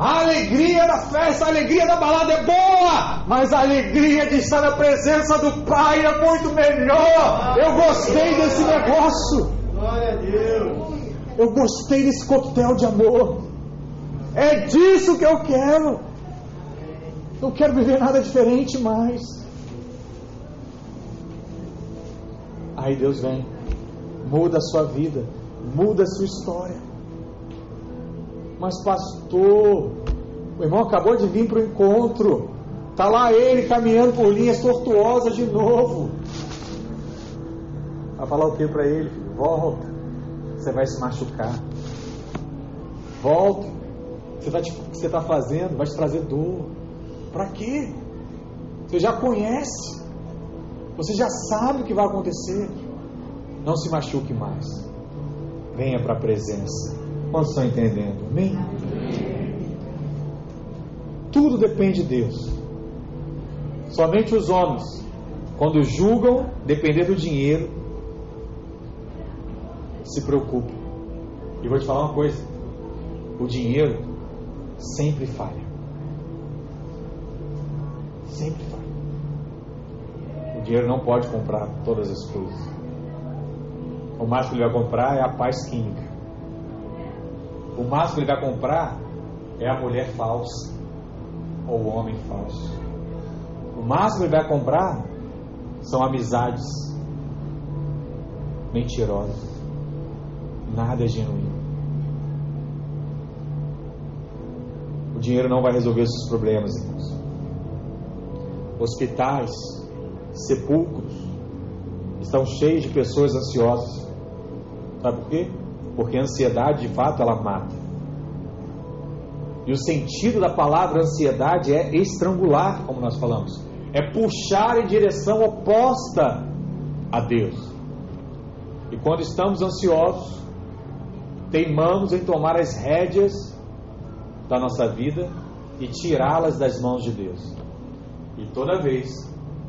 A alegria da festa, a alegria da balada é boa, mas a alegria de estar na presença do Pai é muito melhor. Eu gostei desse negócio. Glória a Deus. Eu gostei desse coquetel de amor. É disso que eu quero. Não quero viver nada diferente mais. Aí Deus vem, muda a sua vida, muda a sua história. Mas pastor, o irmão acabou de vir para o encontro. Está lá ele caminhando por linhas tortuosas de novo. Vai falar o que para ele? Volta. Você vai se machucar. Volta. Você te, o que você está fazendo vai te trazer dor. Para quê? Você já conhece. Você já sabe o que vai acontecer. Não se machuque mais. Venha para a presença. Quantos estão entendendo? Amém? Tudo depende de Deus. Somente os homens, quando julgam depender do dinheiro, se preocupam. E vou te falar uma coisa: o dinheiro sempre falha. Sempre falha. O dinheiro não pode comprar todas as coisas. O máximo que ele vai comprar é a paz química. O máximo que ele vai comprar é a mulher falsa ou o homem falso. O máximo que ele vai comprar são amizades mentirosas. Nada é genuíno. O dinheiro não vai resolver esses problemas, irmãos. Hospitais, sepulcros estão cheios de pessoas ansiosas. Sabe por quê? Porque a ansiedade, de fato, ela mata. E o sentido da palavra ansiedade é estrangular, como nós falamos. É puxar em direção oposta a Deus. E quando estamos ansiosos, teimamos em tomar as rédeas da nossa vida e tirá-las das mãos de Deus. E toda vez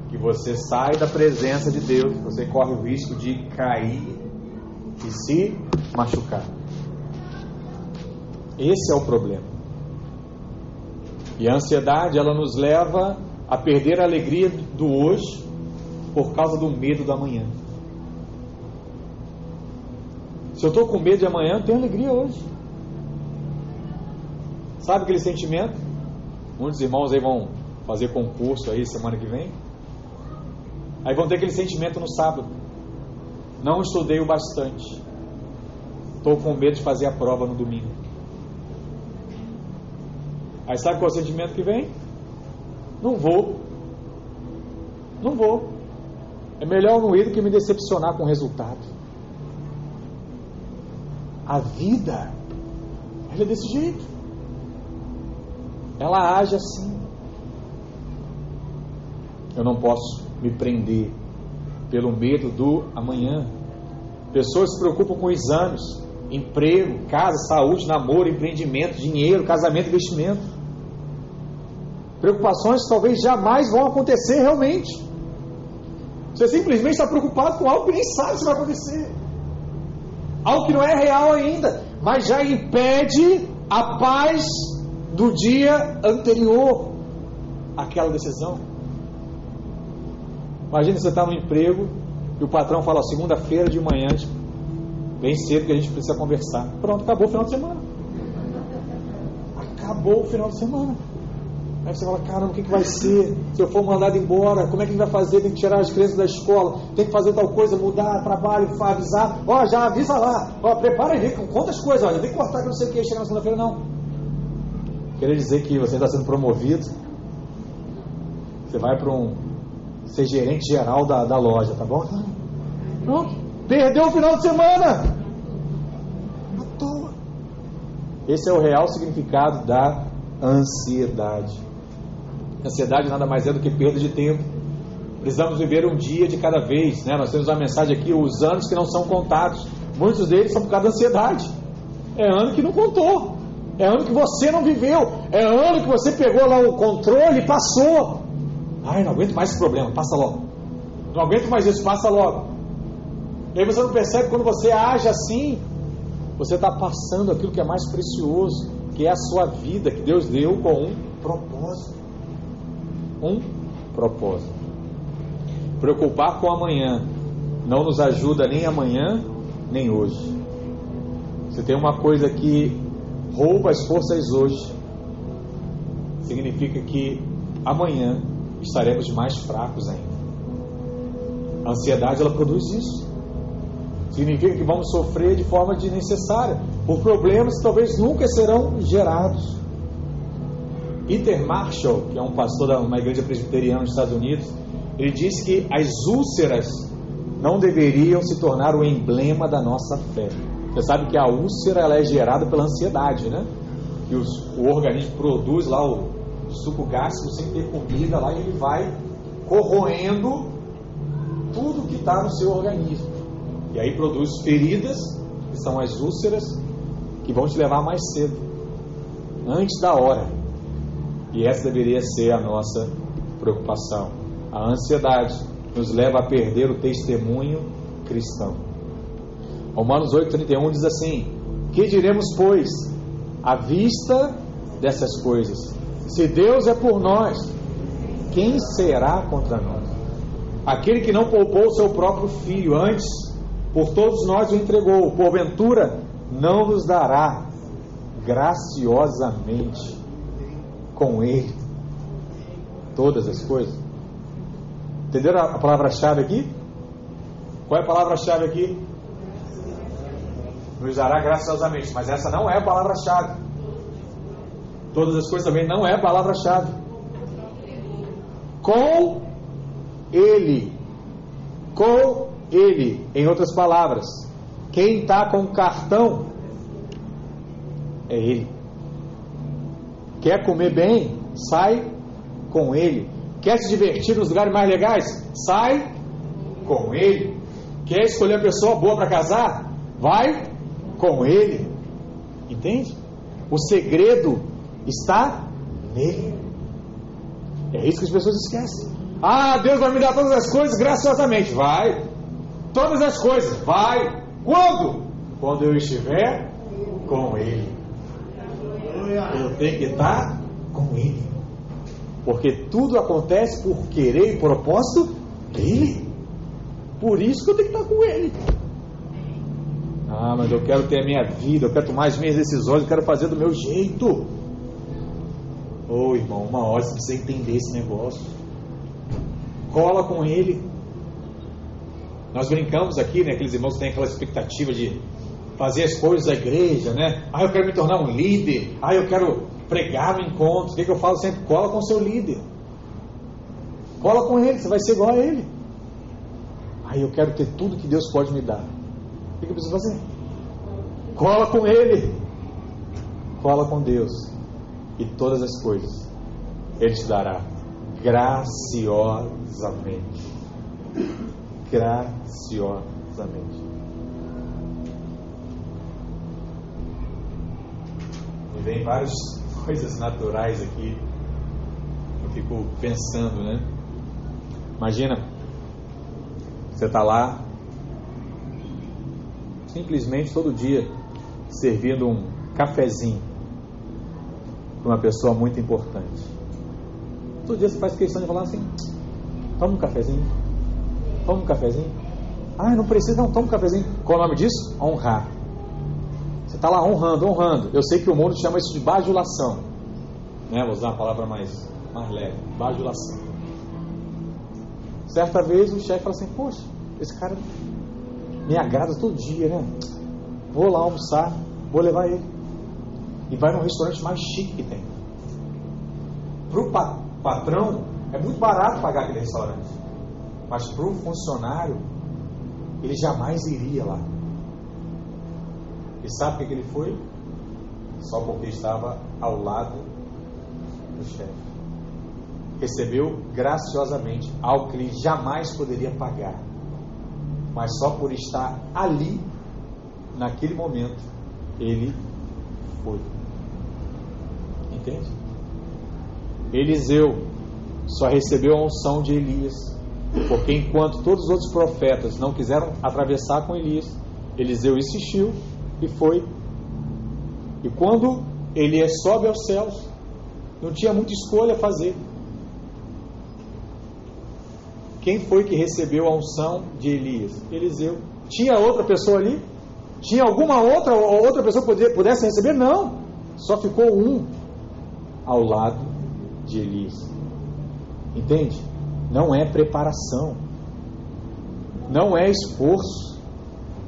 que você sai da presença de Deus, você corre o risco de cair e se machucar. Esse é o problema. E a ansiedade, ela nos leva a perder a alegria do hoje por causa do medo da manhã. Se eu estou com medo de amanhã, eu tenho alegria hoje. Sabe aquele sentimento? Muitos irmãos aí vão fazer concurso aí semana que vem. Aí vão ter aquele sentimento no sábado. Não estudei o bastante. Estou com medo de fazer a prova no domingo. Aí sabe qual é o sentimento que vem? Não vou. Não vou. É melhor não ir do que me decepcionar com o resultado. A vida, ela é desse jeito. Ela age assim. Eu não posso me prender pelo medo do amanhã. Pessoas se preocupam com exames, emprego, casa, saúde, namoro, empreendimento, dinheiro, casamento, investimento. Preocupações que talvez jamais vão acontecer realmente. Você simplesmente está preocupado com algo que nem sabe se vai acontecer. Algo que não é real ainda, mas já impede a paz do dia anterior àquela decisão. Imagina você está no emprego e o patrão fala: segunda-feira de manhã, bem cedo que a gente precisa conversar. Pronto, acabou o final de semana. Acabou o final de semana. Aí você fala, caramba, o que, que vai ser? Se eu for mandado embora, como é que a gente vai fazer? Tem que tirar as crianças da escola, tem que fazer tal coisa, mudar trabalho, avisar. Ó, já avisa lá, ó, prepara aí, conta as coisas, ó, tem que cortar que não sei o que, chegar na segunda-feira, não. Querer dizer que você está sendo promovido, você vai para um ser gerente geral da, da loja, tá bom? Pronto, perdeu o final de semana. À toa. Esse é o real significado da ansiedade. Ansiedade nada mais é do que perda de tempo. Precisamos viver um dia de cada vez. Né? Nós temos uma mensagem aqui: os anos que não são contados. Muitos deles são por causa da ansiedade. É ano que não contou. É ano que você não viveu. É ano que você pegou lá o controle e passou. Ai, não aguento mais esse problema, passa logo. Não aguento mais isso, passa logo. E aí você não percebe quando você age assim, você está passando aquilo que é mais precioso, que é a sua vida, que Deus deu com um propósito um propósito. Preocupar com amanhã não nos ajuda nem amanhã, nem hoje. Se tem uma coisa que rouba as forças hoje, significa que amanhã estaremos mais fracos ainda. A ansiedade ela produz isso. Significa que vamos sofrer de forma desnecessária por problemas que talvez nunca serão gerados. Peter Marshall, que é um pastor de uma igreja presbiteriana nos Estados Unidos, ele disse que as úlceras não deveriam se tornar o emblema da nossa fé. Você sabe que a úlcera ela é gerada pela ansiedade, né? Que os, o organismo produz lá o suco gástrico sem ter comida lá ele vai corroendo tudo que está no seu organismo. E aí produz feridas, que são as úlceras, que vão te levar mais cedo, antes da hora. E essa deveria ser a nossa preocupação. A ansiedade nos leva a perder o testemunho cristão. Romanos 8,31 diz assim: Que diremos, pois? à vista dessas coisas. Se Deus é por nós, quem será contra nós? Aquele que não poupou o seu próprio filho, antes por todos nós o entregou, porventura não nos dará graciosamente com ele todas as coisas. Entenderam a palavra-chave aqui? Qual é a palavra-chave aqui? Nos dará graciosamente, mas essa não é a palavra-chave. Todas as coisas também não é a palavra-chave. Com ele. Com ele. Em outras palavras, quem está com cartão é ele. Quer comer bem? Sai com ele. Quer se divertir nos lugares mais legais? Sai com ele. Quer escolher a pessoa boa para casar? Vai com ele. Entende? O segredo está nele. É isso que as pessoas esquecem. Ah, Deus vai me dar todas as coisas graciosamente. Vai. Todas as coisas. Vai. Quando? Quando eu estiver com Ele. Eu tenho que estar com Ele. Porque tudo acontece por querer e propósito dele. Por isso que eu tenho que estar com Ele. Ah, mas eu quero ter a minha vida, eu quero tomar as minhas decisões, eu quero fazer do meu jeito. Ô oh, irmão, uma hora você precisa entender esse negócio. Cola com ele. Nós brincamos aqui, né? Aqueles irmãos que têm aquela expectativa de fazer as coisas da igreja, né? Ah, eu quero me tornar um líder. Ah, eu quero pregar no encontro. O que, que eu falo sempre? Cola com o seu líder. Cola com ele, você vai ser igual a ele. Ah, eu quero ter tudo que Deus pode me dar. O que, que eu preciso fazer? Cola com ele. Cola com Deus. E todas as coisas Ele te dará graciosamente. Graciosamente. Me vem várias coisas naturais aqui. Eu fico pensando, né? Imagina, você está lá, simplesmente todo dia, servindo um cafezinho para uma pessoa muito importante. Todo dia você faz questão de falar assim: toma um cafezinho, toma um cafezinho. Ah, não precisa, não, toma um cafezinho. Qual é o nome disso? Honrar. Você está lá honrando, honrando. Eu sei que o mundo chama isso de bajulação. Né? Vou usar uma palavra mais, mais leve: bajulação. Certa vez o chefe fala assim: Poxa, esse cara me agrada todo dia, né? Vou lá almoçar, vou levar ele. E vai no restaurante mais chique que tem. Para o pa patrão, é muito barato pagar aquele restaurante. Mas para o funcionário, ele jamais iria lá. E sabe por que ele foi? Só porque estava ao lado do chefe. Recebeu graciosamente algo que ele jamais poderia pagar. Mas só por estar ali, naquele momento, ele foi. Entende? Eliseu só recebeu a unção de Elias, porque enquanto todos os outros profetas não quiseram atravessar com Elias, Eliseu insistiu e foi. E quando Elias sobe aos céus, não tinha muita escolha a fazer. Quem foi que recebeu a unção de Elias? Eliseu. Tinha outra pessoa ali? Tinha alguma outra outra pessoa que pudesse receber? Não. Só ficou um ao lado de Elias. Entende? Não é preparação. Não é esforço.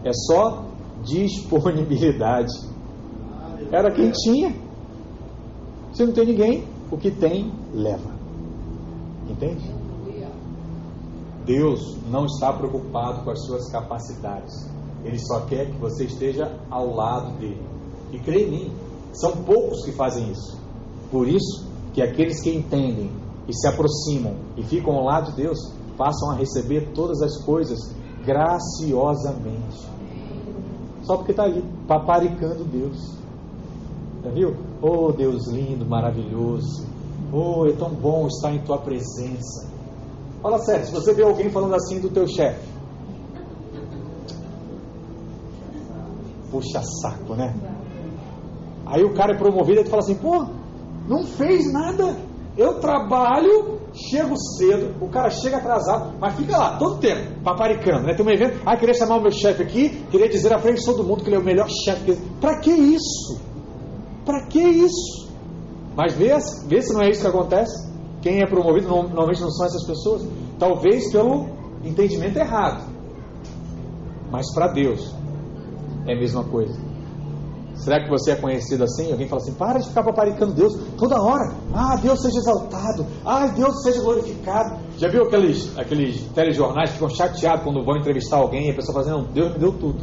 É só disponibilidade. Era quem tinha. Se não tem ninguém, o que tem, leva. Entende? Deus não está preocupado com as suas capacidades. Ele só quer que você esteja ao lado dele. E creia em mim, são poucos que fazem isso. Por isso que aqueles que entendem e se aproximam e ficam ao lado de Deus, passam a receber todas as coisas graciosamente. Só porque está ali, paparicando Deus. Já viu? Oh Deus lindo, maravilhoso. Oh, é tão bom estar em tua presença. Fala sério, se você vê alguém falando assim do teu chefe, puxa saco, né? Aí o cara é promovido e tu fala assim, pô, não fez nada. Eu trabalho, chego cedo, o cara chega atrasado, mas fica lá todo tempo, paparicando, né? Tem um evento, ah, queria chamar o meu chefe aqui, queria dizer à frente de todo mundo que ele é o melhor chefe. Para que isso? Para que isso? Mas vê, vê se não é isso que acontece. Quem é promovido normalmente não são essas pessoas. Talvez pelo entendimento errado. Mas para Deus é a mesma coisa. Será que você é conhecido assim? Alguém fala assim: para de ficar paparicando Deus toda hora. Ah, Deus seja exaltado. Ah, Deus seja glorificado. Já viu aqueles, aqueles telejornais que ficam chateados quando vão entrevistar alguém e a pessoa fala assim: Deus me deu tudo.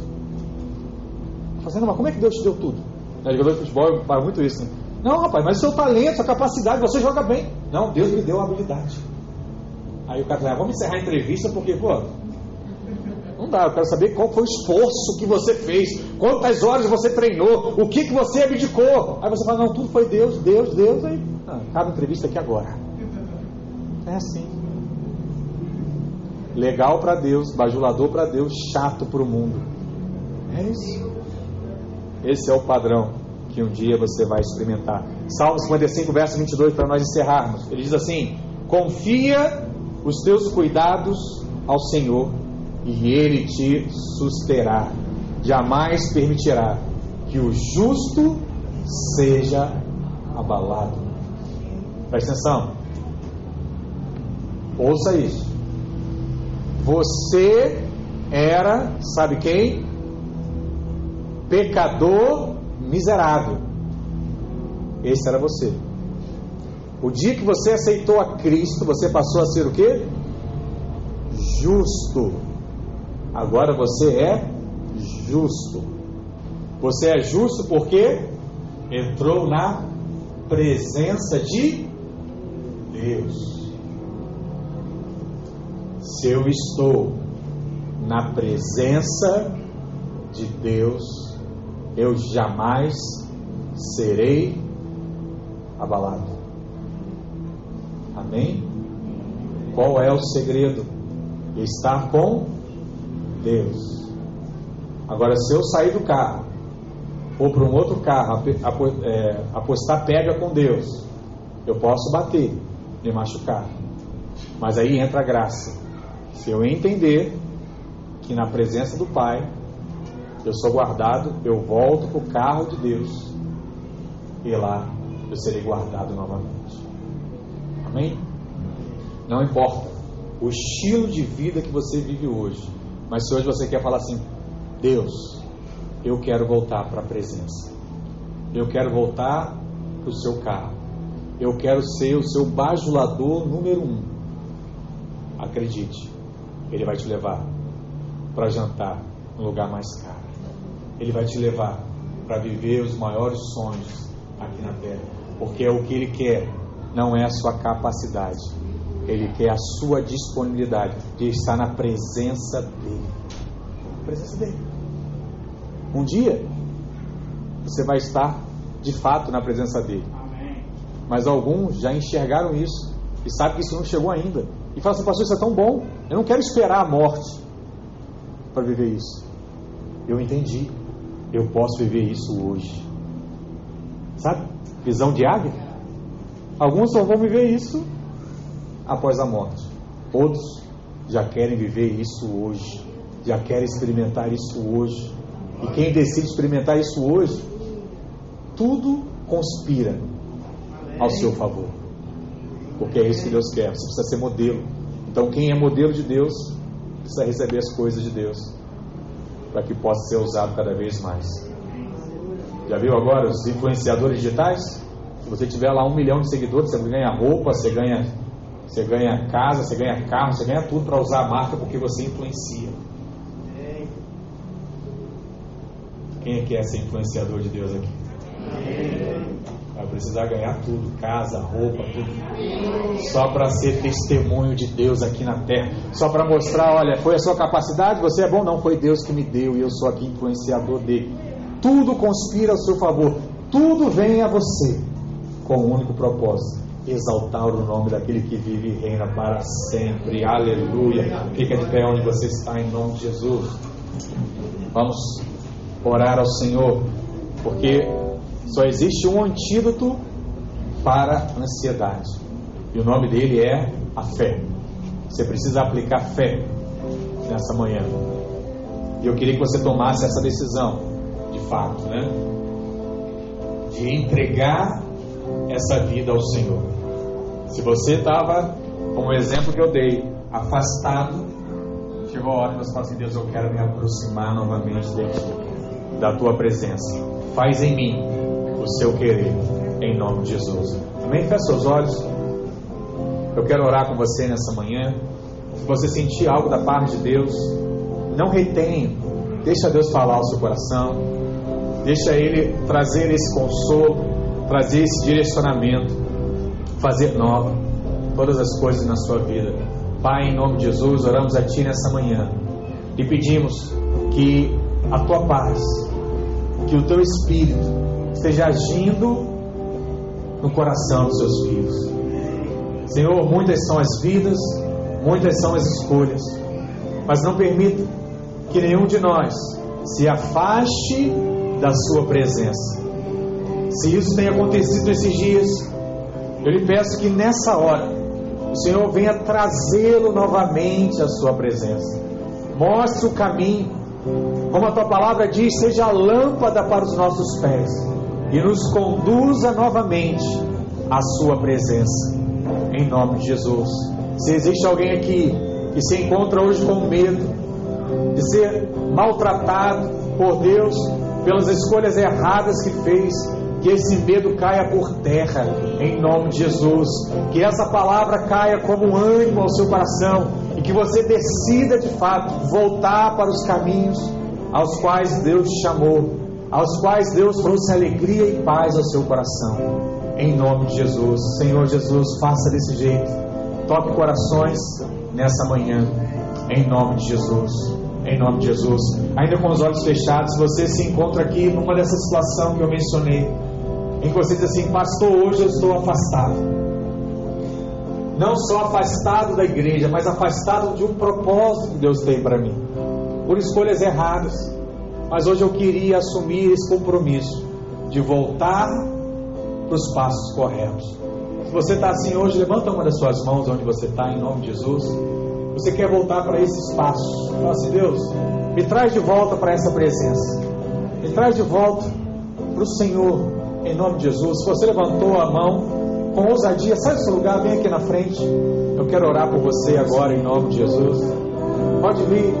Fazendo, mas como é que Deus te deu tudo? Na jogador de futebol fala muito isso. Né? Não, rapaz, mas seu talento, sua capacidade, você joga bem. Não, Deus me deu habilidade. Aí o cara fala: ah, vamos encerrar a entrevista porque, pô, dá, eu quero saber qual foi o esforço que você fez, quantas horas você treinou, o que, que você abdicou. Aí você fala, não, tudo foi Deus, Deus, Deus, aí ah, acaba a entrevista aqui agora. É assim. Legal para Deus, bajulador para Deus, chato para o mundo. É isso. Esse é o padrão que um dia você vai experimentar. Salmo 55, verso 22, para nós encerrarmos. Ele diz assim: Confia os teus cuidados ao Senhor e ele te susterá. Jamais permitirá que o justo seja abalado. Presta atenção. Ouça isso. Você era, sabe quem? Pecador miserável. Esse era você. O dia que você aceitou a Cristo, você passou a ser o quê? Justo. Agora você é justo. Você é justo porque entrou na presença de Deus. Se eu estou na presença de Deus, eu jamais serei abalado. Amém? Qual é o segredo? Estar com Deus. Agora, se eu sair do carro, ou para um outro carro, é, apostar pega com Deus, eu posso bater, me machucar. Mas aí entra a graça. Se eu entender que na presença do Pai, eu sou guardado, eu volto para o carro de Deus, e lá eu serei guardado novamente. Amém? Não importa o estilo de vida que você vive hoje mas se hoje você quer falar assim, Deus, eu quero voltar para a presença. Eu quero voltar para o seu carro. Eu quero ser o seu bajulador número um. Acredite, ele vai te levar para jantar no lugar mais caro. Ele vai te levar para viver os maiores sonhos aqui na terra. Porque é o que ele quer, não é a sua capacidade ele quer a sua disponibilidade de estar na presença dele. Na presença dele. Um dia você vai estar de fato na presença dele. Mas alguns já enxergaram isso e sabem que isso não chegou ainda. E falam assim, pastor, isso é tão bom. Eu não quero esperar a morte para viver isso. Eu entendi. Eu posso viver isso hoje. Sabe? Visão de águia. Alguns só vão viver isso após a morte. Outros já querem viver isso hoje, já querem experimentar isso hoje. E quem decide experimentar isso hoje, tudo conspira ao seu favor. Porque é isso que Deus quer. Você precisa ser modelo. Então, quem é modelo de Deus, precisa receber as coisas de Deus, para que possa ser usado cada vez mais. Já viu agora os influenciadores digitais? Se você tiver lá um milhão de seguidores, você ganha roupa, você ganha você ganha casa, você ganha carro, você ganha tudo para usar a marca porque você influencia. Quem é que é ser influenciador de Deus aqui? Vai precisar ganhar tudo, casa, roupa, tudo. Só para ser testemunho de Deus aqui na terra. Só para mostrar, olha, foi a sua capacidade, você é bom? Não, foi Deus que me deu e eu sou aqui influenciador dele. Tudo conspira ao seu favor. Tudo vem a você com um único propósito exaltar o nome daquele que vive e reina para sempre. Aleluia. Fica de pé onde você está, em nome de Jesus. Vamos orar ao Senhor, porque Só existe um antídoto para a ansiedade. E o nome dele é a fé. Você precisa aplicar fé nessa manhã. E eu queria que você tomasse essa decisão, de fato, né? De entregar essa vida ao Senhor. Se você estava, como exemplo que eu dei, afastado, chegou a hora de você falar assim: Deus, eu quero me aproximar novamente de ti, da tua presença. Faz em mim o seu querer, em nome de Jesus. Amém? Feche seus olhos. Eu quero orar com você nessa manhã. Se você sentir algo da parte de Deus, não retenha. Deixa Deus falar ao seu coração. Deixa Ele trazer esse consolo, trazer esse direcionamento, fazer nova todas as coisas na sua vida. Pai, em nome de Jesus, oramos a Ti nessa manhã e pedimos que a Tua paz, que o Teu Espírito esteja agindo no coração dos Seus filhos. Senhor, muitas são as vidas, muitas são as escolhas, mas não permita que nenhum de nós se afaste da Sua presença. Se isso tem acontecido esses dias, eu lhe peço que nessa hora o Senhor venha trazê-lo novamente à Sua presença. Mostre o caminho, como a Tua palavra diz, seja a lâmpada para os nossos pés e nos conduza novamente à Sua presença. Em nome de Jesus. Se existe alguém aqui que se encontra hoje com medo de ser maltratado por Deus pelas escolhas erradas que fez, que esse medo caia por terra, em nome de Jesus. Que essa palavra caia como ânimo ao seu coração e que você decida de fato voltar para os caminhos aos quais Deus te chamou, aos quais Deus trouxe alegria e paz ao seu coração. Em nome de Jesus, Senhor Jesus, faça desse jeito. Toque corações nessa manhã, em nome de Jesus em nome de Jesus. Ainda com os olhos fechados, você se encontra aqui numa dessa situação que eu mencionei, em que você diz assim: Pastor, hoje eu estou afastado. Não só afastado da igreja, mas afastado de um propósito que Deus tem para mim, por escolhas erradas. Mas hoje eu queria assumir esse compromisso de voltar para os passos corretos. Se você está assim hoje, levanta uma das suas mãos onde você está, em nome de Jesus. Você quer voltar para esse espaço. Fala assim, Deus, me traz de volta para essa presença. Me traz de volta para o Senhor, em nome de Jesus. Se você levantou a mão com ousadia, sai do seu lugar, vem aqui na frente. Eu quero orar por você agora, em nome de Jesus. Pode vir.